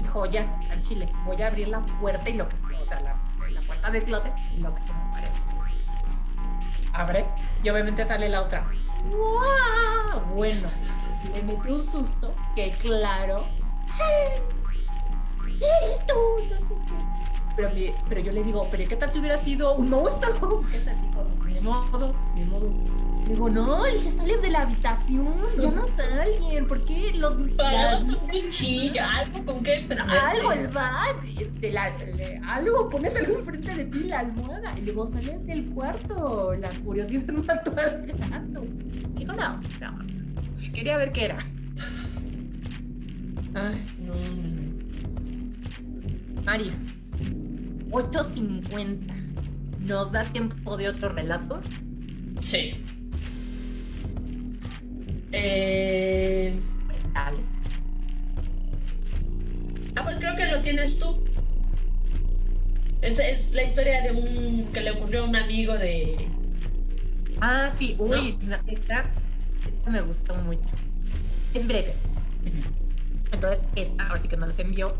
dijo, ya, al chile, voy a abrir la puerta y lo que sea, o sea, la, puerta del closet y lo que se me parece. Abre y obviamente sale la otra. ¡Wow! Bueno, le metí un susto que claro, eres tú, no sé qué. Pero, pero yo le digo, pero ¿qué tal si hubiera sido un monstruo? ¿Qué tal? Ni modo, ni modo digo, no, le dije, sales de la habitación, ya no salen, ¿por qué los... Para un cuchillo, algo con qué... Algo, el bat, este, la, algo, pones algo enfrente de ti, la almohada, y luego sales del cuarto, la curiosidad mató al gato. Digo, no, no, quería ver qué era. Ay, no. María, 8.50. ¿Nos da tiempo de otro relato? Sí. Eh... Dale. Ah, pues creo que lo tienes tú. Es, es la historia de un que le ocurrió a un amigo de. Ah, sí, uy, esta, esta me gustó mucho. Es breve. Entonces, esta, ahora sí que nos los envió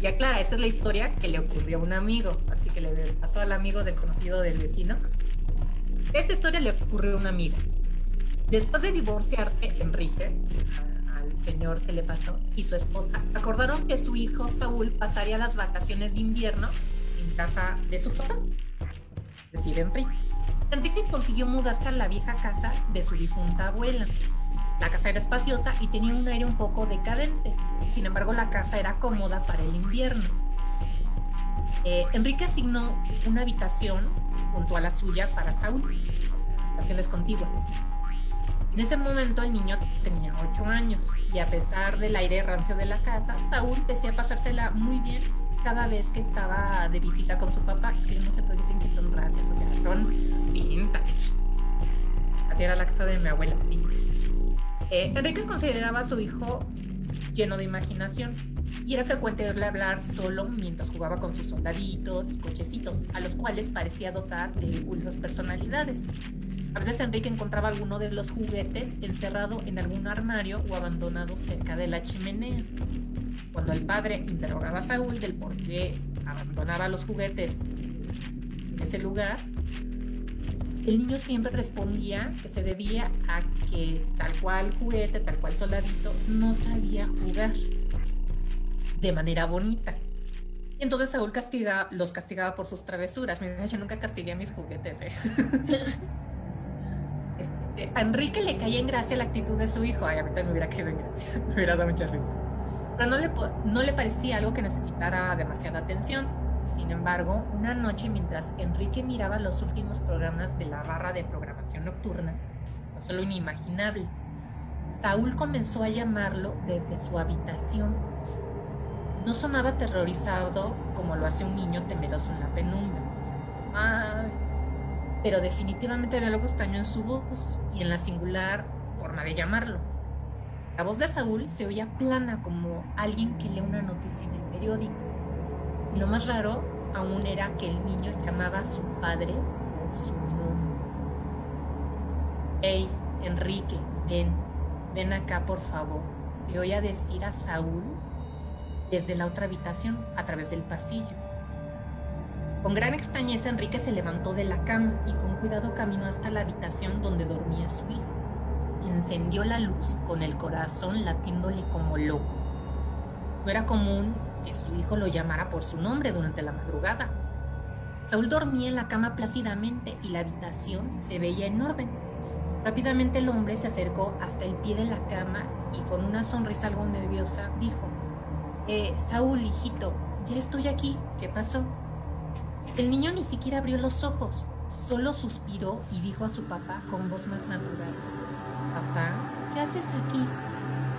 y aclara, esta es la historia que le ocurrió a un amigo. Así que le pasó al amigo del conocido del vecino. Esta historia le ocurrió a un amigo. Después de divorciarse, Enrique, al señor que le pasó, y su esposa, acordaron que su hijo Saúl pasaría las vacaciones de invierno en casa de su papá, es decir, Enrique. Enrique consiguió mudarse a la vieja casa de su difunta abuela. La casa era espaciosa y tenía un aire un poco decadente. Sin embargo, la casa era cómoda para el invierno. Eh, Enrique asignó una habitación junto a la suya para Saúl, habitaciones contiguas. En ese momento el niño tenía 8 años y a pesar del aire rancio de la casa, Saúl decía pasársela muy bien cada vez que estaba de visita con su papá. Es que no por qué dicen que son rancias, o sea, son vintage. Así era la casa de mi abuela. Eh, Enrique consideraba a su hijo lleno de imaginación y era frecuente verle hablar solo mientras jugaba con sus soldaditos y cochecitos, a los cuales parecía dotar de curiosas personalidades. A veces Enrique encontraba alguno de los juguetes encerrado en algún armario o abandonado cerca de la chimenea. Cuando el padre interrogaba a Saúl del por qué abandonaba los juguetes en ese lugar, el niño siempre respondía que se debía a que tal cual juguete, tal cual soldadito, no sabía jugar de manera bonita. Y entonces Saúl castiga, los castigaba por sus travesuras. Mira, yo nunca castigué a mis juguetes. ¿eh? Este, a Enrique le caía en gracia la actitud de su hijo. Ay, ahorita me hubiera quedado en gracia. Me hubiera dado mucha risa. Pero no le, no le parecía algo que necesitara demasiada atención. Sin embargo, una noche mientras Enrique miraba los últimos programas de la barra de programación nocturna, no solo inimaginable, Saúl comenzó a llamarlo desde su habitación. No sonaba aterrorizado como lo hace un niño temeroso en la penumbra. Pero definitivamente había algo extraño en su voz y en la singular forma de llamarlo. La voz de Saúl se oía plana como alguien que lee una noticia en el periódico. Y lo más raro aún era que el niño llamaba a su padre por su nombre. Hey, Enrique, ven, ven acá por favor. Se oía decir a Saúl desde la otra habitación, a través del pasillo. Con gran extrañeza Enrique se levantó de la cama y con cuidado caminó hasta la habitación donde dormía su hijo. Encendió la luz con el corazón latiéndole como loco. No era común que su hijo lo llamara por su nombre durante la madrugada. Saúl dormía en la cama plácidamente y la habitación se veía en orden. Rápidamente el hombre se acercó hasta el pie de la cama y con una sonrisa algo nerviosa dijo, eh, Saúl, hijito, ya estoy aquí, ¿qué pasó? El niño ni siquiera abrió los ojos, solo suspiró y dijo a su papá con voz más natural, Papá, ¿qué haces aquí?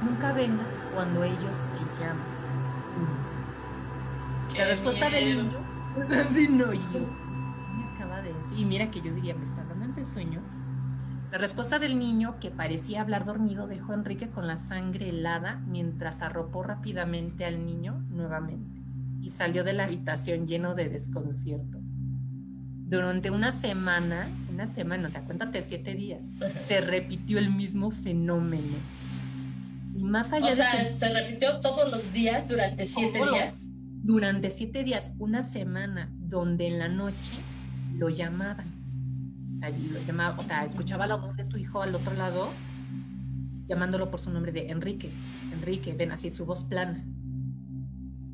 Nunca vengas cuando ellos te llaman. La respuesta del niño, así no, yo, me acaba de decir, y mira que yo diría, me está hablando entre sueños. La respuesta del niño, que parecía hablar dormido, dejó a Enrique con la sangre helada mientras arropó rápidamente al niño nuevamente y salió de la habitación lleno de desconcierto. Durante una semana, una semana, o sea, cuéntate siete días, se repitió el mismo fenómeno. Y más allá o de sea, ese- se repitió todos los días durante siete días. Durante siete días, una semana, donde en la noche lo llamaban. O sea, lo llamaba, o sea, escuchaba la voz de su hijo al otro lado, llamándolo por su nombre de Enrique. Enrique, ven así, su voz plana.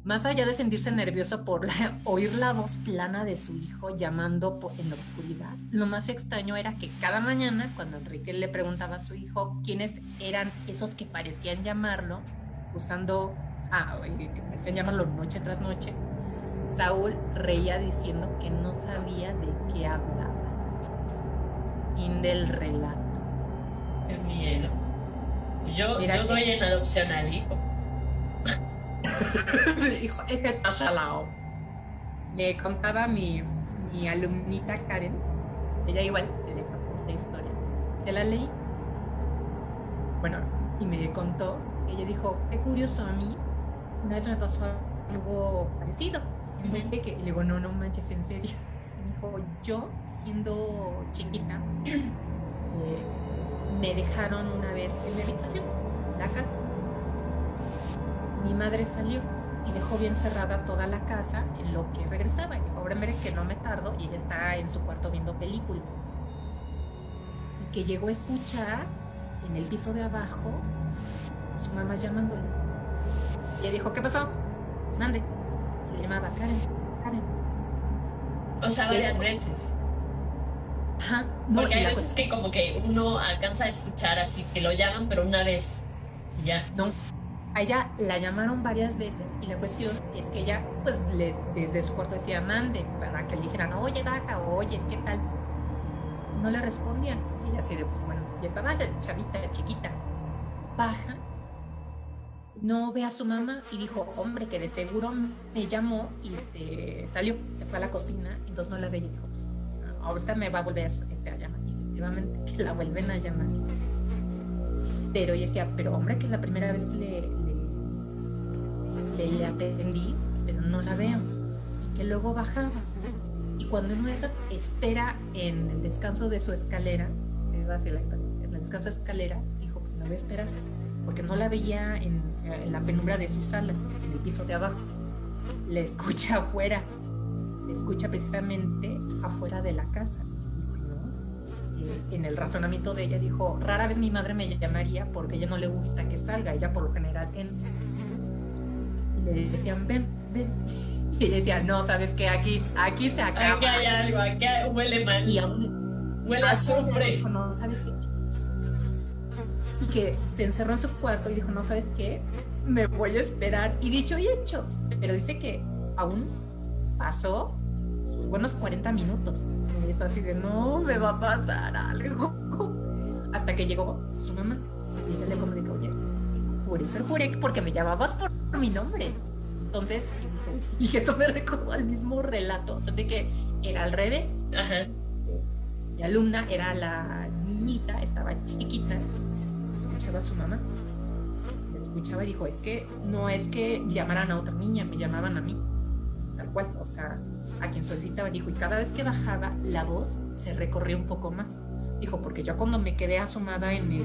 Más allá de sentirse nervioso por la- oír la voz plana de su hijo llamando po- en la oscuridad, lo más extraño era que cada mañana, cuando Enrique le preguntaba a su hijo quiénes eran esos que parecían llamarlo, usando, ah, que llamarlo noche tras noche, Saúl reía diciendo que no sabía de qué hablaba. Fin del relato. Qué miedo. Yo, Mira yo que- doy en adopción al hijo. Hijo, es que está. Me contaba mi, mi alumnita Karen, ella igual le contó esta historia. Se la leí. Bueno, y me contó, ella dijo, qué curioso a mí, una vez me pasó algo parecido. Simplemente que le digo, no, no manches, en serio. Me dijo, yo, siendo chiquita, eh, me dejaron una vez en mi habitación, la casa. Mi madre salió y dejó bien cerrada toda la casa en lo que regresaba. Y dijo, ahora mire que no me tardo y ella está en su cuarto viendo películas. Y que llegó a escuchar en el piso de abajo a su mamá llamándole. Y ella dijo, ¿qué pasó? Mande. Le llamaba Karen, Karen. O sea, varias veces. Ajá. Porque hay veces que como que uno alcanza a escuchar así, que lo llaman, pero una vez. y Ya. No. A ella la llamaron varias veces y la cuestión es que ella, pues, le- desde su cuarto decía, mande, para que le dijeran, oye, baja, oye, es que tal. No le respondían. Y ella así de, pues, bueno, ya estaba chavita, chiquita. Baja, no ve a su mamá y dijo, hombre, que de seguro me llamó y se salió, se fue a la cocina, entonces no la veía y dijo, "Ah, ahorita me va a volver este, a llamar. Efectivamente, que la vuelven a llamar. Pero ella decía, pero hombre, que la primera vez le, le, atendí, pero no la veo. Y que luego bajaba. Y cuando una de esas espera en el descanso de su escalera, en el descanso de escalera, dijo, pues me voy a esperar, porque no la veía en, en la penumbra de su sala, en el piso de abajo. Le escucha afuera, le escucha precisamente afuera de la casa. No, eh, en el razonamiento de ella dijo, rara vez mi madre me llamaría porque a ella no le gusta que salga, ella por lo general en... Le decían, ven, ven. Y ella decía, no, sabes que aquí, aquí se acaba. Aquí hay algo, aquí huele mal. Y aún huele a azufre. dijo, no, ¿sabes qué? Y que se encerró en su cuarto y dijo, no, ¿sabes qué? Me voy a esperar. Y dicho y hecho. Pero dice que aún pasó buenos 40 minutos. Y está así de, no, me va a pasar algo. Hasta que llegó su mamá. Y ella le comunicó, oye, juré, pero juré porque me llamabas por mi nombre. Entonces, y eso me recordó al mismo relato, solo de que era al revés Ajá. mi alumna era la niñita, estaba chiquita, escuchaba a su mamá. La escuchaba y dijo, es que no es que llamaran a otra niña, me llamaban a mí. Tal cual, o sea, a quien solicitaba. Dijo, y cada vez que bajaba, la voz se recorría un poco más. Dijo, porque yo cuando me quedé asomada en el,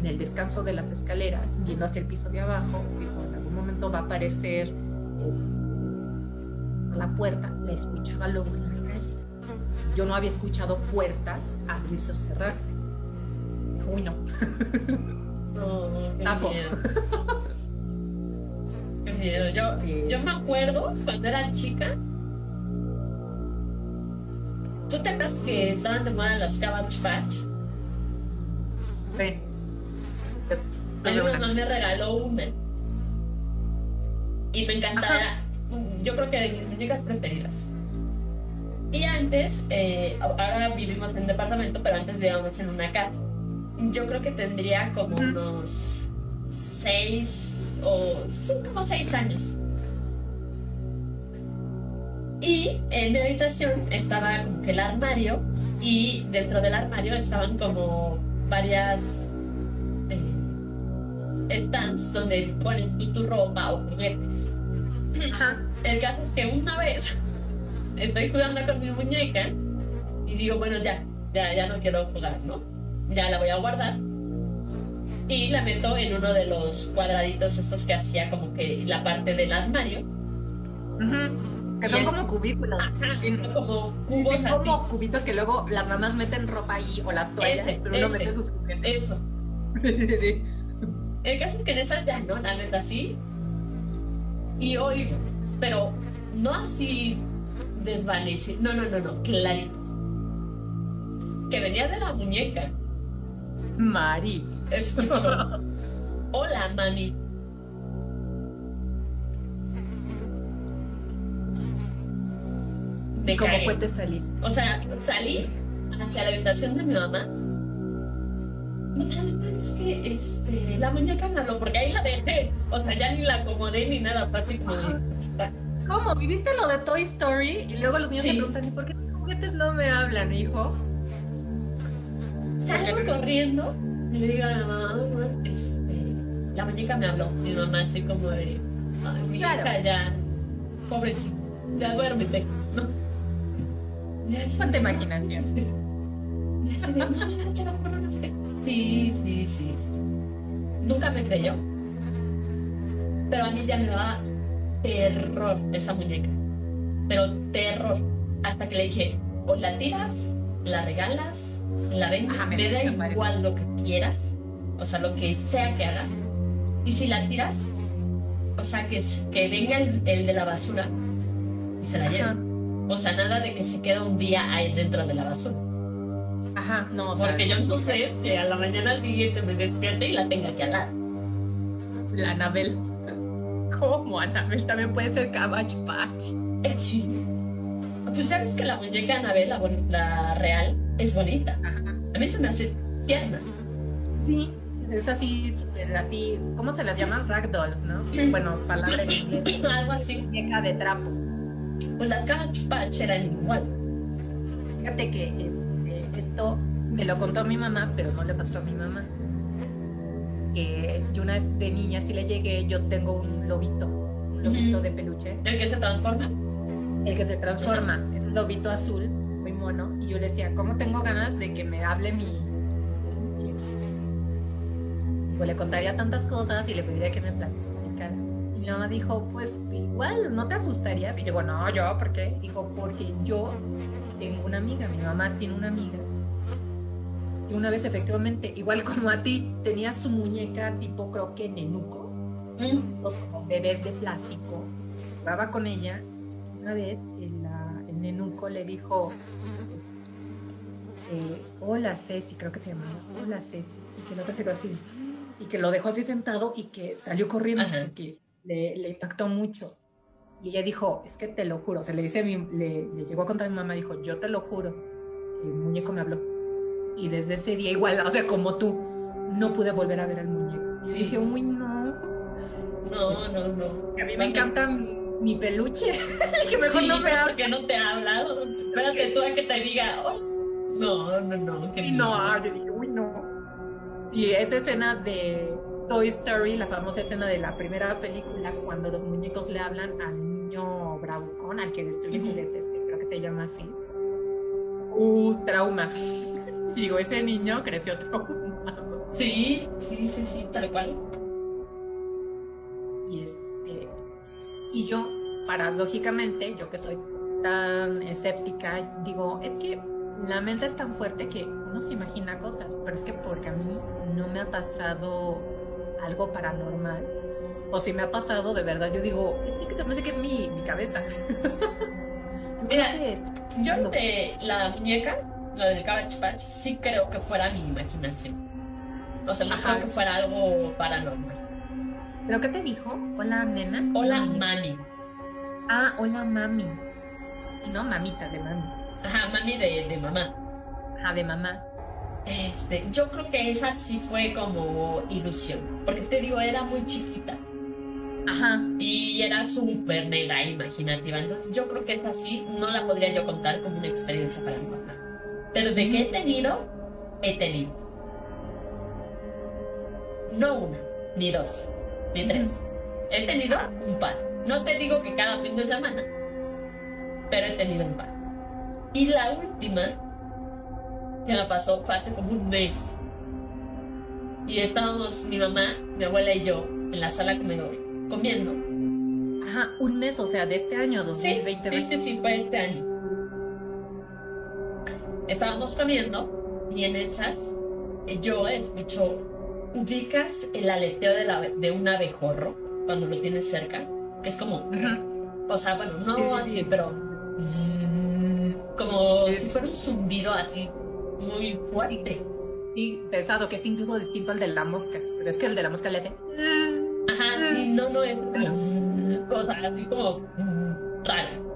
en el descanso de las escaleras, viendo hacia el piso de abajo, dijo, en algún momento va a aparecer este, a la puerta, la escuchaba luego en la calle yo no había escuchado puertas abrirse o cerrarse. Uy, no. No, qué Tafo. miedo. Qué miedo. Yo, yo me acuerdo cuando era chica. ¿Tú te acuerdas que estaban de moda las Cabbage Patch? Ven. A mi mamá me regaló una. Y me encantaba. Yo creo que de mis muñecas preferidas. Y antes, eh, ahora vivimos en departamento, pero antes vivíamos en una casa. Yo creo que tendría como unos seis o sí, como seis años. Y en mi habitación estaba como que el armario y dentro del armario estaban como varias eh, stands donde pones tú tu ropa o juguetes. Ajá. El caso es que una vez estoy jugando con mi muñeca y digo, bueno, ya, ya, ya no quiero jugar, ¿no? Ya la voy a guardar. Y la meto en uno de los cuadraditos estos que hacía como que la parte del armario. Ujú. Que Y son es- como cubículos. Ajá, Sí. como Y cubos son así. como cubitos que luego las mamás meten ropa ahí o las toallas, Ese, pero uno ese. mete sus juguetes. Eso. El caso es que en esas ya no, la neta así. Y oigo, pero no así desvanecido. No, no, no, no, clarito. Que venía de la muñeca. Mari. Escuchó. Hola, mami. Me ¿Y cómo cagué. te saliste? O sea, salí hacia la habitación de mi mamá. Verdad es que este, la muñeca me habló, porque ahí la dejé. O sea, ya ni la acomodé ni nada. Así como ¿Cómo? ¿Viviste lo de Toy Story? Y luego los niños Sí. se preguntan, ¿y por qué los juguetes no me hablan, hijo? Salgo corriendo y le digo a mi mamá, mamá, este, la muñeca me habló. Mi mamá así como de, Ay, mi Claro. hija ya, pobrecita, ya duérmete, ¿no? Cuánta imaginación. Y así de, no, ya, no, no, sé. Sí, sí, sí, sí. Nunca me creyó. Pero a mí ya me daba terror esa muñeca. Pero terror. Hasta que le dije, o la tiras, la regalas, la vendes, Ajá, me me da igual lo que quieras. O sea, lo que sea que hagas. Y si la tiras, o sea, que, que venga el, el de la basura y se la lleve. O sea, nada de que se queda un día ahí dentro de la basura. Ajá, no, o sea, Porque yo no sé si a la mañana siguiente me despierte y la tenga que hablar. la Anabel. ¿Cómo Anabel? También puede ser Cabbage Patch. Sí. Pues ya ves que la muñeca Anabel, la, la real, es bonita. Ajá. A mí se me hace tierna. Sí, es así, así, ¿cómo se las llaman? Ragdolls, ¿no? Bueno, palabra en inglés. Algo así. Muñeca de trapo. Pues las Patch eran igual. Fíjate que este, esto me lo contó mi mamá, pero no le pasó a mi mamá. Que yo una vez de niña sí le llegué, yo tengo un lobito, un lobito Ujú. de peluche, El que se transforma. El que se transforma, es un lobito azul, muy mono, y yo le decía, ¿cómo tengo ganas de que me hable mi? Pues le contaría tantas cosas y le pediría que me platicara. Y mi mamá dijo, pues igual, ¿no te asustarías? Y yo digo, no, yo, ¿por qué? Dijo, porque yo tengo una amiga, mi mamá tiene una amiga. Y una vez efectivamente, igual como a ti, tenía su muñeca tipo creo que nenuco, Mm. los bebés de plástico. Jugaba con ella. Una vez el, la- el nenuco le dijo, este, eh, hola Ceci, creo que se llamaba, hola Ceci. Y que el otro se quedó así. Y que lo dejó así sentado y que salió corriendo Ajá. porque le, le impactó mucho. Y ella dijo, es que te lo juro. O sea, le dice a mi, le, le llegó a contar a mi mamá, dijo, yo te lo juro. El muñeco me habló. Y desde ese día, igual, o sea, como tú, no pude volver a ver al muñeco. Sí. Y dije, uy, no. No, no, no. A mí me encanta mi, mi peluche. que mejor Sí, no me hable. porque no te ha hablado. Espérate tú a que te diga, "Ay". no, no, no. que Y no, ah, yo dije, uy, no. Y esa escena de Toy Story, la famosa escena de la primera película, cuando los muñecos le hablan al niño bravucón, al que destruye juguetes, que creo que se llama así. Uh, trauma. Digo, ese niño creció traumado. Sí, sí, sí, sí, tal cual. Y este. Y yo, paradójicamente, yo que soy tan escéptica, es- digo, es que la mente es tan fuerte que uno se imagina cosas, pero es que porque a mí no me ha pasado algo paranormal, o si me ha pasado de verdad, yo digo, es que se me hace que es mi, mi cabeza. yo Mira, creo que es. Yo No. de la muñeca, la del Cabbage Patch, sí creo que fuera mi imaginación. O sea, no Ajá. creo que fuera algo paranormal. ¿Pero qué te dijo? Hola, nena. Hola, Mami. mami. Ah, hola, mami. No, mamita, de mami. Ajá, mami de, de mamá. Ajá, de mamá. Este, yo creo que esa sí fue como ilusión. Porque te digo, era muy chiquita. Ajá. Y era súper negra e imaginativa. Entonces yo creo que esa sí no la podría yo contar como una experiencia paranormal. Pero de que he tenido, he tenido. No una, ni dos, ni tres. He tenido un par. No te digo que cada fin de semana, pero he tenido un par. Y la última que me pasó fue hace como un mes. Y estábamos mi mamá, mi abuela y yo en la sala comedor comiendo. Ajá, un mes, o sea, de este año, Sí, 2020. sí, sí, sí, fue este año. Estábamos comiendo y en esas yo escucho, ubicas el aleteo de, la, de un abejorro cuando lo tienes cerca, que es como, o sea, bueno, no Sí, sí, así, sí. pero como si fuera un zumbido así muy fuerte. Sí, pesado, que es incluso distinto al de la mosca. Pero es que el de la mosca le hace. Ajá, sí, no, no, es como, o sea, así como raro.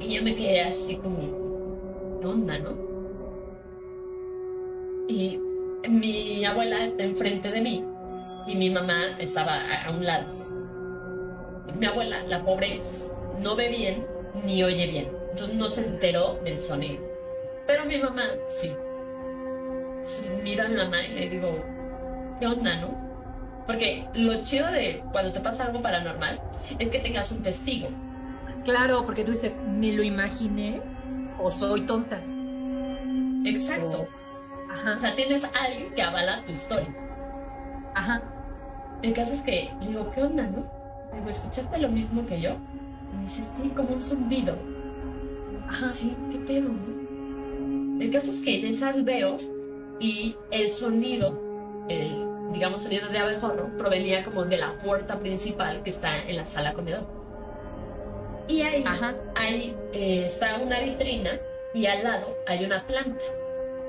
Y yo me quedé así como, ¿qué onda, no? Y mi abuela está enfrente de mí y mi mamá estaba a, a un lado. Mi abuela, la pobre, no ve bien ni oye bien, entonces no se enteró del sonido. Pero mi mamá sí. Sí, Miro a mi mamá y le digo, ¿qué onda, no? Porque lo chido de cuando te pasa algo paranormal es que tengas un testigo. Claro, porque tú dices, me lo imaginé o soy tonta. Exacto. Ajá. O sea, tienes a alguien que avala tu historia. Ajá. El caso es que digo, ¿qué onda, no? Digo, ¿escuchaste lo mismo que yo? Y me dice, sí, como un zumbido. Ajá. Sí, qué pedo, ¿no? El caso es que en esas veo y el sonido, el, digamos, sonido de abejorro, provenía como de la puerta principal que está en la sala comedor. Y ahí, Ajá. ahí eh, está una vitrina y al lado hay una planta.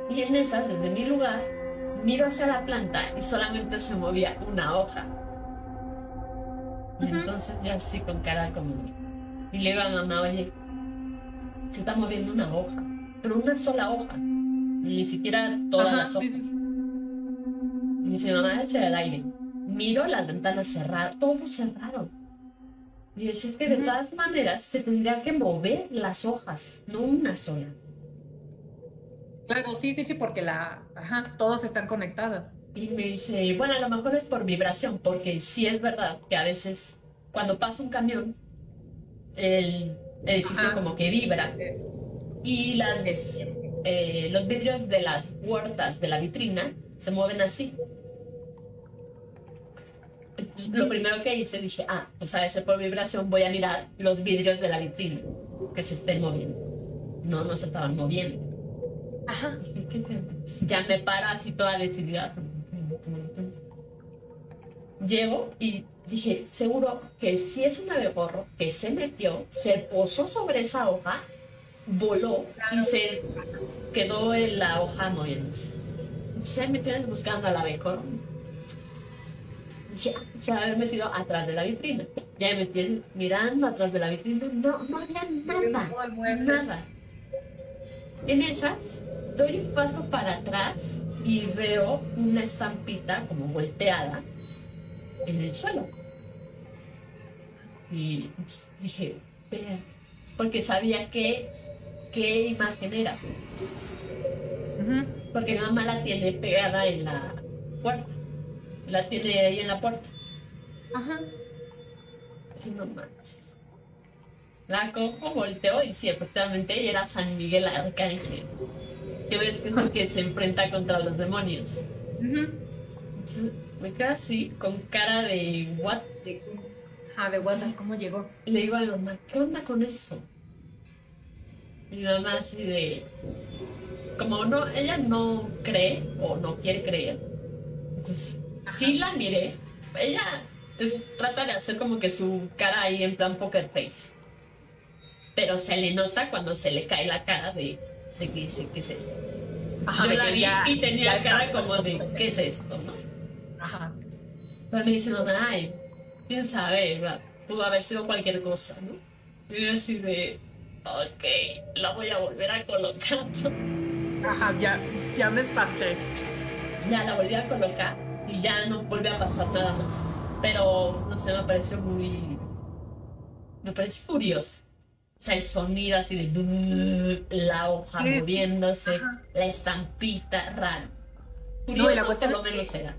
Y en esas, desde mi lugar, miro hacia la planta y solamente se movía una hoja. Entonces yo así con cara como... Y le digo a mamá, oye, se está moviendo una hoja, pero una sola hoja, ni siquiera todas Ajá, las hojas. sí, sí. Y dice, mamá, ese era el aire. Miro las ventanas cerradas, todo cerrado. Y dice, es que de todas maneras se tendría que mover las hojas, no una sola. Claro, sí, sí, sí, porque la, ajá, todas están conectadas. Y me dice, bueno, a lo mejor es por vibración, porque sí es verdad que a veces cuando pasa un camión, el edificio Ajá. como que vibra y las, eh, los vidrios de las puertas de la vitrina se mueven así. Entonces, lo primero que hice, dije, ah, pues a veces por vibración voy a mirar los vidrios de la vitrina que se estén moviendo. No, no se estaban moviendo. Ajá. Ya me paro así toda decidida. Llego y dije, seguro que si es un abejorro que se metió, se posó sobre esa hoja, voló y se quedó en la hoja moviéndose. Se metió buscando al abejorro. "Ah, se había metido atrás de la vitrina. Ya me metí mirando atrás de la vitrina. No, no había nada. mueble. Nada. En esas, doy un paso para atrás y veo una estampita como volteada en el suelo. Y dije, "Ver", porque sabía que, qué imagen era. Porque mi mamá la tiene pegada en la puerta. La tiene ahí en la puerta. Ajá. Y no manches. La cojo, volteo y sí, efectivamente era San Miguel Arcángel. Que ves que es el que se enfrenta contra los demonios. Entonces, me quedo así, con cara de what. De, ajá, de WhatsApp, ¿cómo llegó? Y le digo a mi mamá, ¿qué onda con esto? Y mi mamá así de. Como no, ella no cree o no quiere creer. Entonces, sí la miré. Ella es- trata de hacer como que su cara ahí en plan poker face. Pero se le nota cuando se le cae la cara de, de que dice, ¿qué es esto? Ajá, Yo la vi ya- y tenía ya cara como de, ¿qué es esto? ¿no? Ajá. Pero me dice, mamá, ay, quién sabe, pudo haber sido cualquier cosa, ¿no? Y yo así de, ok, la voy a volver a colocar. Ajá, ya, ya me espanté. ya la volví a colocar y ya no volvió a pasar nada más. Pero, no sé, me pareció muy... Me pareció curioso. O sea, el sonido así de... La hoja moviéndose, la estampita, raro. No, y Curioso la cuestión por lo que- menos era.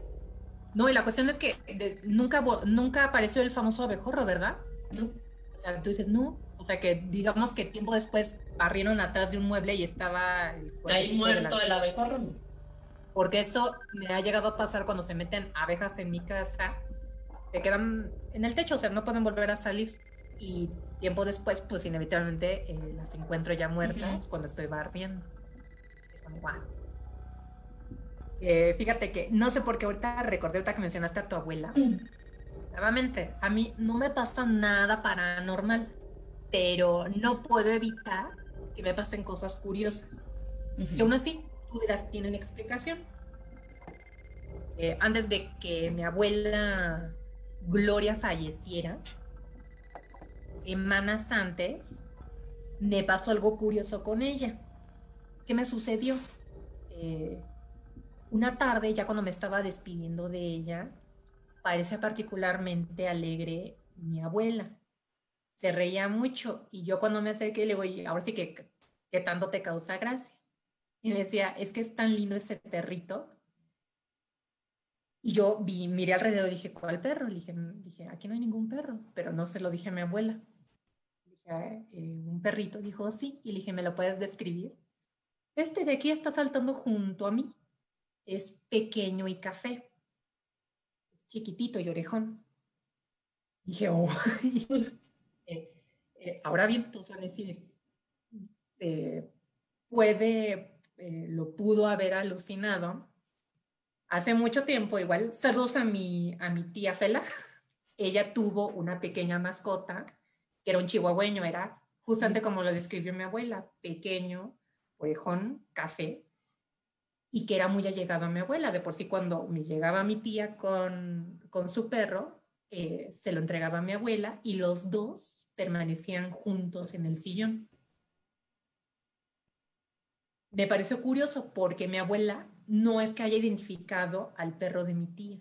No, y la cuestión es que de- nunca, nunca apareció el famoso abejorro, ¿verdad? ¿no? O sea, tú dices, no. O sea, que digamos que tiempo después barrieron atrás de un mueble y estaba el Ahí la- muerto el abejorro, ¿no? Porque eso me ha llegado a pasar cuando se meten abejas en mi casa. Se quedan en el techo, o sea, no pueden volver a salir. Y tiempo después, pues inevitablemente eh, las encuentro ya muertas Ujú. cuando estoy barriendo. Guau. Eh, fíjate que no sé por qué ahorita recordé ahorita que mencionaste a tu abuela. Nuevamente, a mí no me pasa nada paranormal, pero no puedo evitar que me pasen cosas curiosas. Ujú. Y aún así, tú dirás, tienen explicación. Eh, antes de que mi abuela Gloria falleciera, semanas antes, me pasó algo curioso con ella. ¿Qué me sucedió? Eh, una tarde, ya cuando me estaba despidiendo de ella, parece particularmente alegre mi abuela. Se reía mucho y yo cuando me acerqué le digo, "Oye, ahora sí que, ¿qué tanto te causa gracia? Y me decía, es que es tan lindo ese perrito. Y yo vi, miré alrededor y dije, ¿cuál perro? Le dije, dije, aquí no hay ningún perro, pero no se lo dije a mi abuela. Eh, un perrito, dijo, sí, y le dije, ¿me lo puedes describir? Este de aquí está saltando junto a mí. Es pequeño y café. Es chiquitito y orejón. Dije, oh. Eh, eh, ahora bien, tú a decir, puede, lo pudo haber alucinado hace mucho tiempo, igual, saludos a mi, a mi tía Fela, ella tuvo una pequeña mascota que era un chihuahueño, era justamente como lo describió mi abuela, pequeño, orejón, café, y que era muy allegado a mi abuela. De por sí, cuando me llegaba mi tía con, con su perro, eh, se lo entregaba a mi abuela y los dos permanecían juntos en el sillón. Me pareció curioso porque mi abuela no es que haya identificado al perro de mi tía,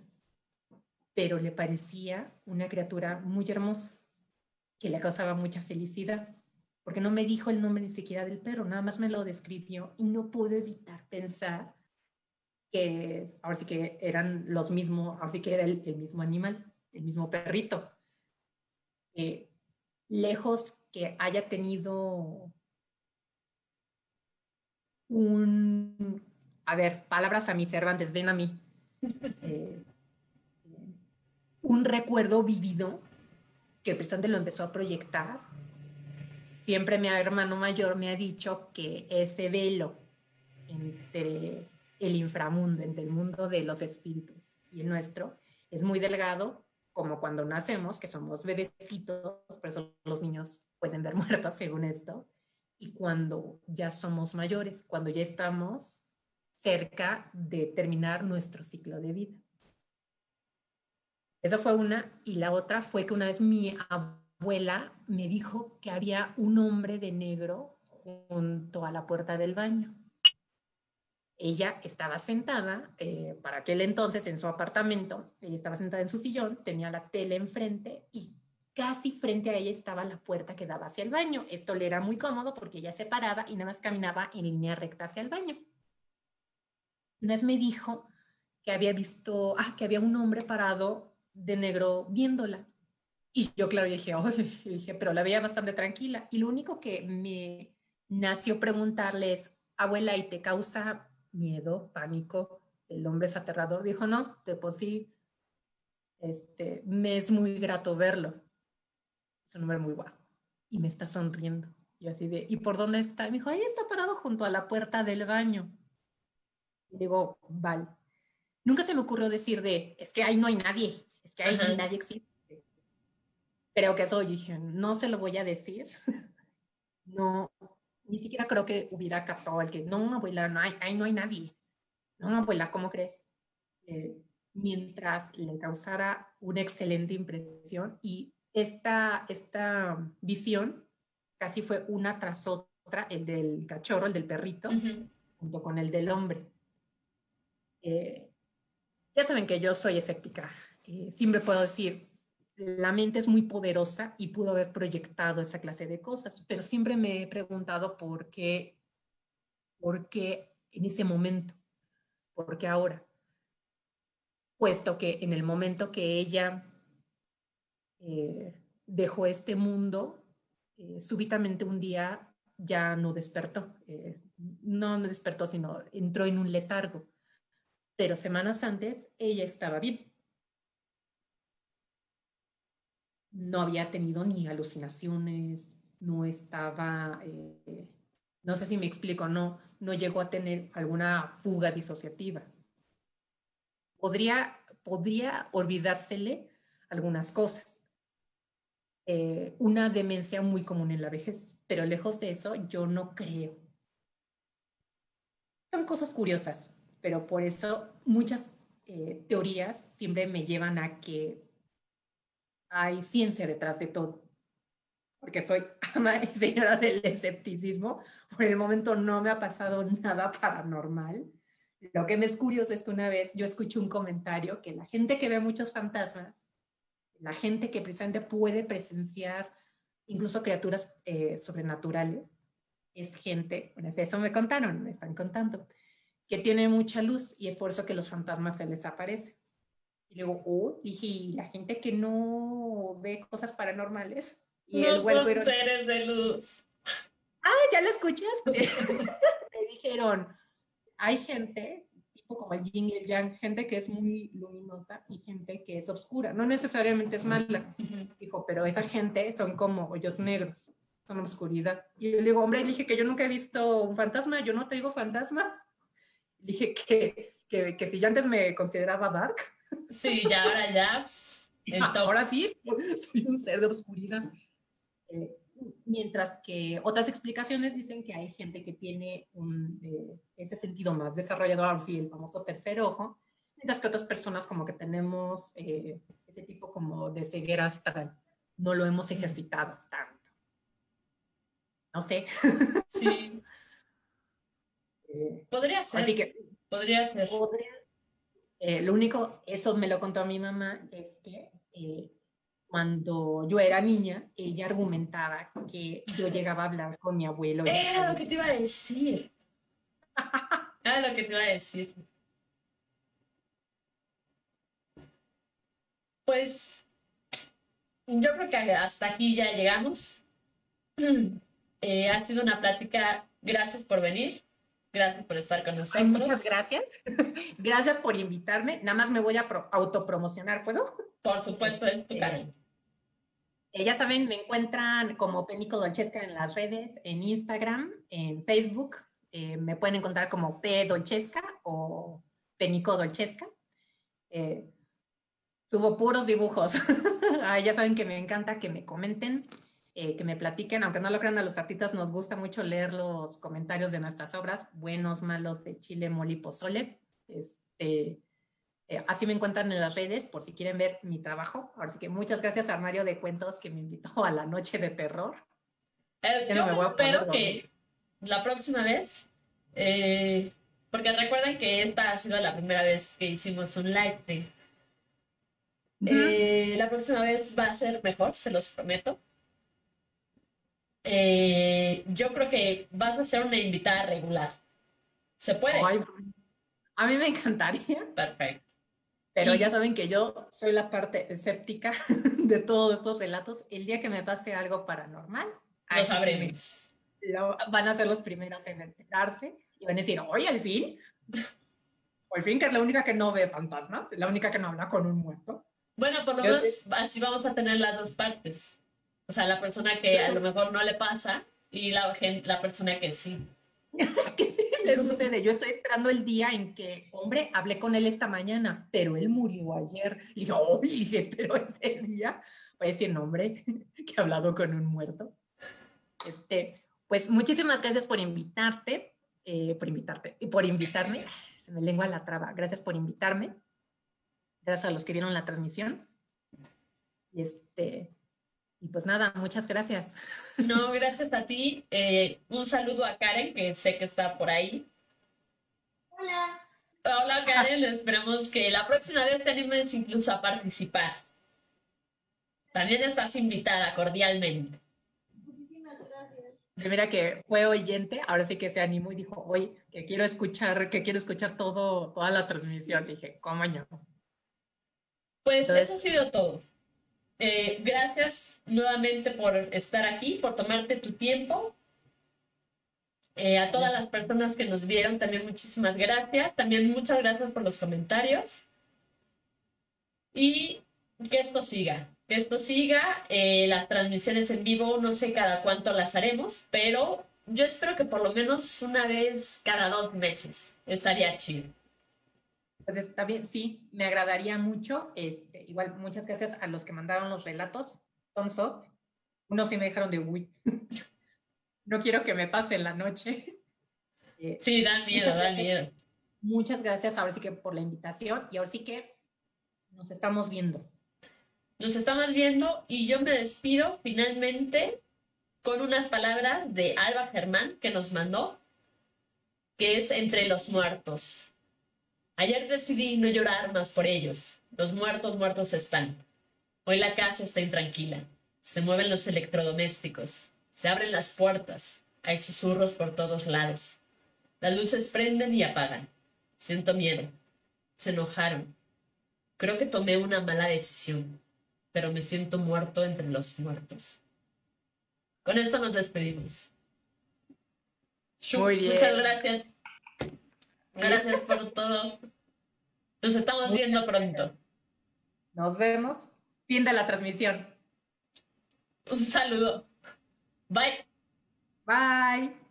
pero le parecía una criatura muy hermosa, que le causaba mucha felicidad, porque no me dijo el nombre ni siquiera del perro, nada más me lo describió y no pude evitar pensar que ahora sí que eran los mismos, ahora sí que era el, mismo animal, el mismo perrito. Eh, lejos que haya tenido un a ver, palabras a mis Cervantes, ven a mí. Eh, un recuerdo vivido que el presidente lo empezó a proyectar. Siempre mi hermano mayor me ha dicho que ese velo entre el inframundo, entre el mundo de los espíritus y el nuestro, es muy delgado, como cuando nacemos, que somos bebecitos, por eso los niños pueden ver muertos según esto, y cuando ya somos mayores, cuando ya estamos cerca de terminar nuestro ciclo de vida. Esa fue una. Y la otra fue que una vez mi abuela me dijo que había un hombre de negro junto a la puerta del baño. Ella estaba sentada, eh, para aquel entonces en su apartamento, ella estaba sentada en su sillón, tenía la tele enfrente y casi frente a ella estaba la puerta que daba hacia el baño. Esto le era muy cómodo porque ella se paraba y nada más caminaba en línea recta hacia el baño. Una vez me dijo que había visto, ah, que había un hombre parado de negro viéndola. Y yo, claro, dije, dije, pero la veía bastante tranquila. Y lo único que me nació preguntarle es, abuela, ¿y te causa miedo, pánico? El hombre es aterrador. Dijo, no, de por sí, este, me es muy grato verlo. Es un hombre muy guapo. Y me está sonriendo. Y así de, ¿y por dónde está? me dijo, ahí está parado junto a la puerta del baño digo, vale. Nunca se me ocurrió decir de, es que ahí no hay nadie, es que ahí nadie existe. Creo que eso, dije, no se lo voy a decir. no, ni siquiera creo que hubiera captado el que, no, abuela, no hay, ahí no hay nadie. No, abuela, ¿cómo crees? Eh, mientras le causara una excelente impresión y esta, esta visión casi fue una tras otra, el del cachorro, el del perrito, junto con el del hombre. Eh, ya saben que yo soy escéptica. Eh, siempre puedo decir, la mente es muy poderosa y pudo haber proyectado esa clase de cosas, pero siempre me he preguntado por qué, por qué en ese momento, por qué ahora. Puesto que en el momento que ella eh, dejó este mundo, súbitamente un día ya no despertó. no, no despertó, sino entró en un letargo pero semanas antes ella estaba bien. No había tenido ni alucinaciones, no estaba, eh, no sé si me explico, no, no llegó a tener alguna fuga disociativa. Podría, podría olvidársele algunas cosas. Eh, una demencia muy común en la vejez, pero lejos de eso, yo no creo. Son cosas curiosas pero por eso muchas eh, teorías siempre me llevan a que hay ciencia detrás de todo. Porque soy ama y señora del escepticismo, por el momento no me ha pasado nada paranormal. Lo que me es curioso es que una vez yo escuché un comentario que la gente que ve muchos fantasmas, la gente que precisamente puede presenciar incluso criaturas eh, sobrenaturales, es gente, bueno, eso me contaron, me están contando, que tiene mucha luz y es por eso que los fantasmas se les aparecen. Y luego, oh, dije, ¿y la gente que no ve cosas paranormales? Y no el son seres de luz. ah, ¿ya lo escuchaste? Me dijeron, hay gente, tipo como el yin y el yang, gente que es muy luminosa y gente que es oscura. No necesariamente es mala. Ujú. Dijo, pero esa gente son como hoyos negros, son oscuridad. Y yo le digo, hombre, le dije que yo nunca he visto un fantasma, yo no te digo fantasmas. Le dije que, que, que si ya antes me consideraba dark, Sí, ya ahora ya. El top. ahora sí, soy un ser de oscuridad. Eh, mientras que otras explicaciones dicen que hay gente que tiene un, eh, ese sentido más desarrollado, ahora sí, el famoso tercer ojo, mientras que otras personas como que tenemos eh, ese tipo como de ceguera astral. No lo hemos ejercitado tanto. No sé. Sí, Eh, podría ser. así que Podría ser. podría- eh, lo único, eso me lo contó mi mamá, es que eh, cuando yo era niña, ella argumentaba que yo llegaba a hablar con mi abuelo. Era lo que te iba a decir. Era lo que te iba a decir. Pues yo creo que hasta aquí ya llegamos. Eh, ha sido una plática. Gracias por venir. Gracias por estar con nosotros. Ay, muchas gracias. gracias por invitarme. Nada más me voy a pro- autopromocionar, ¿puedo? Por supuesto, es tu canal. Eh, ya saben, me encuentran como Penico Dolchesca en las redes, en Instagram, en Facebook. Eh, me pueden encontrar como P Dolchesca o Penico Dolchesca. Eh, subo puros dibujos. Ya saben que me encanta que me comenten, eh, que me platiquen. Aunque no lo crean, a los artistas nos gusta mucho leer los comentarios de nuestras obras, buenos, malos, de chile, mole y pozole. Este, eh, así me encuentran en las redes por si quieren ver mi trabajo. Ahora sí que muchas gracias a Armario de Cuentos que me invitó a la noche de terror. Eh, yo no espero que la próxima vez, eh, porque recuerden que esta ha sido la primera vez que hicimos un live stream. Eh, la próxima vez va a ser mejor, se los prometo. Eh, yo creo que vas a ser una invitada regular. ¿Se puede? Ay, a mí me encantaría, Perfecto. pero Y- ya saben que yo soy la parte escéptica de todos estos relatos. El día que me pase algo paranormal, Lo sabremos. lo- van a ser los primeros en enterarse y van a decir, oye, al fin, o al fin que es la única que no ve fantasmas, la única que no habla con un muerto. Bueno, por lo menos así vamos a tener las dos partes. O sea, la persona que a lo mejor no le pasa y la, gen- la persona que sí. ¿Qué sí le sucede? Yo estoy esperando el día en que, hombre, hablé con él esta mañana, pero él murió ayer. Y dije, oye, espero ese día. Voy a decir, no, hombre, que he hablado con un muerto. Este, pues muchísimas gracias por invitarte, eh, por invitarte, y por invitarme. Se me lengua la traba. Gracias por invitarme. Gracias a los que vieron la transmisión. Y este, y pues nada, muchas gracias. No, gracias a ti. Eh, un saludo a Karen, que sé que está por ahí. Hola. Hola Karen, esperemos que la próxima vez te animes incluso a participar. También estás invitada cordialmente. Muchísimas gracias. Mira que fue oyente, ahora sí que se animó y dijo, oye, que quiero escuchar, que quiero escuchar todo, toda la transmisión. Dije, ¿cómo no? Pues Entonces- eso ha sido todo. Eh, gracias nuevamente por estar aquí, por tomarte tu tiempo. Eh, a todas las personas que nos vieron, también muchísimas gracias. También muchas gracias por los comentarios. Y que esto siga, que esto siga. Eh, las transmisiones en vivo, no sé cada cuánto las haremos, pero yo espero que por lo menos una vez cada dos meses. Estaría chido. Pues está bien, sí, me agradaría mucho. Este, igual, muchas gracias a los que mandaron los relatos. Thumbs up. Unos sí me dejaron de uy. no quiero que me pase en la noche. Eh, Sí, dan miedo, Muchas dan gracias. miedo. muchas gracias ahora sí que por la invitación y ahora sí que nos estamos viendo. Nos estamos viendo y yo me despido finalmente con unas palabras de Alba Germán que nos mandó, que es entre los muertos. Ayer decidí no llorar más por ellos. Los muertos muertos están. Hoy la casa está intranquila. Se mueven los electrodomésticos. Se abren las puertas. Hay susurros por todos lados. Las luces prenden y apagan. Siento miedo. Se enojaron. Creo que tomé una mala decisión, pero me siento muerto entre los muertos. Con esto nos despedimos. Muy bien. Muchas gracias. Gracias por todo. Nos estamos viendo pronto. Nos vemos. Fin de la transmisión. Un saludo. Bye. Bye.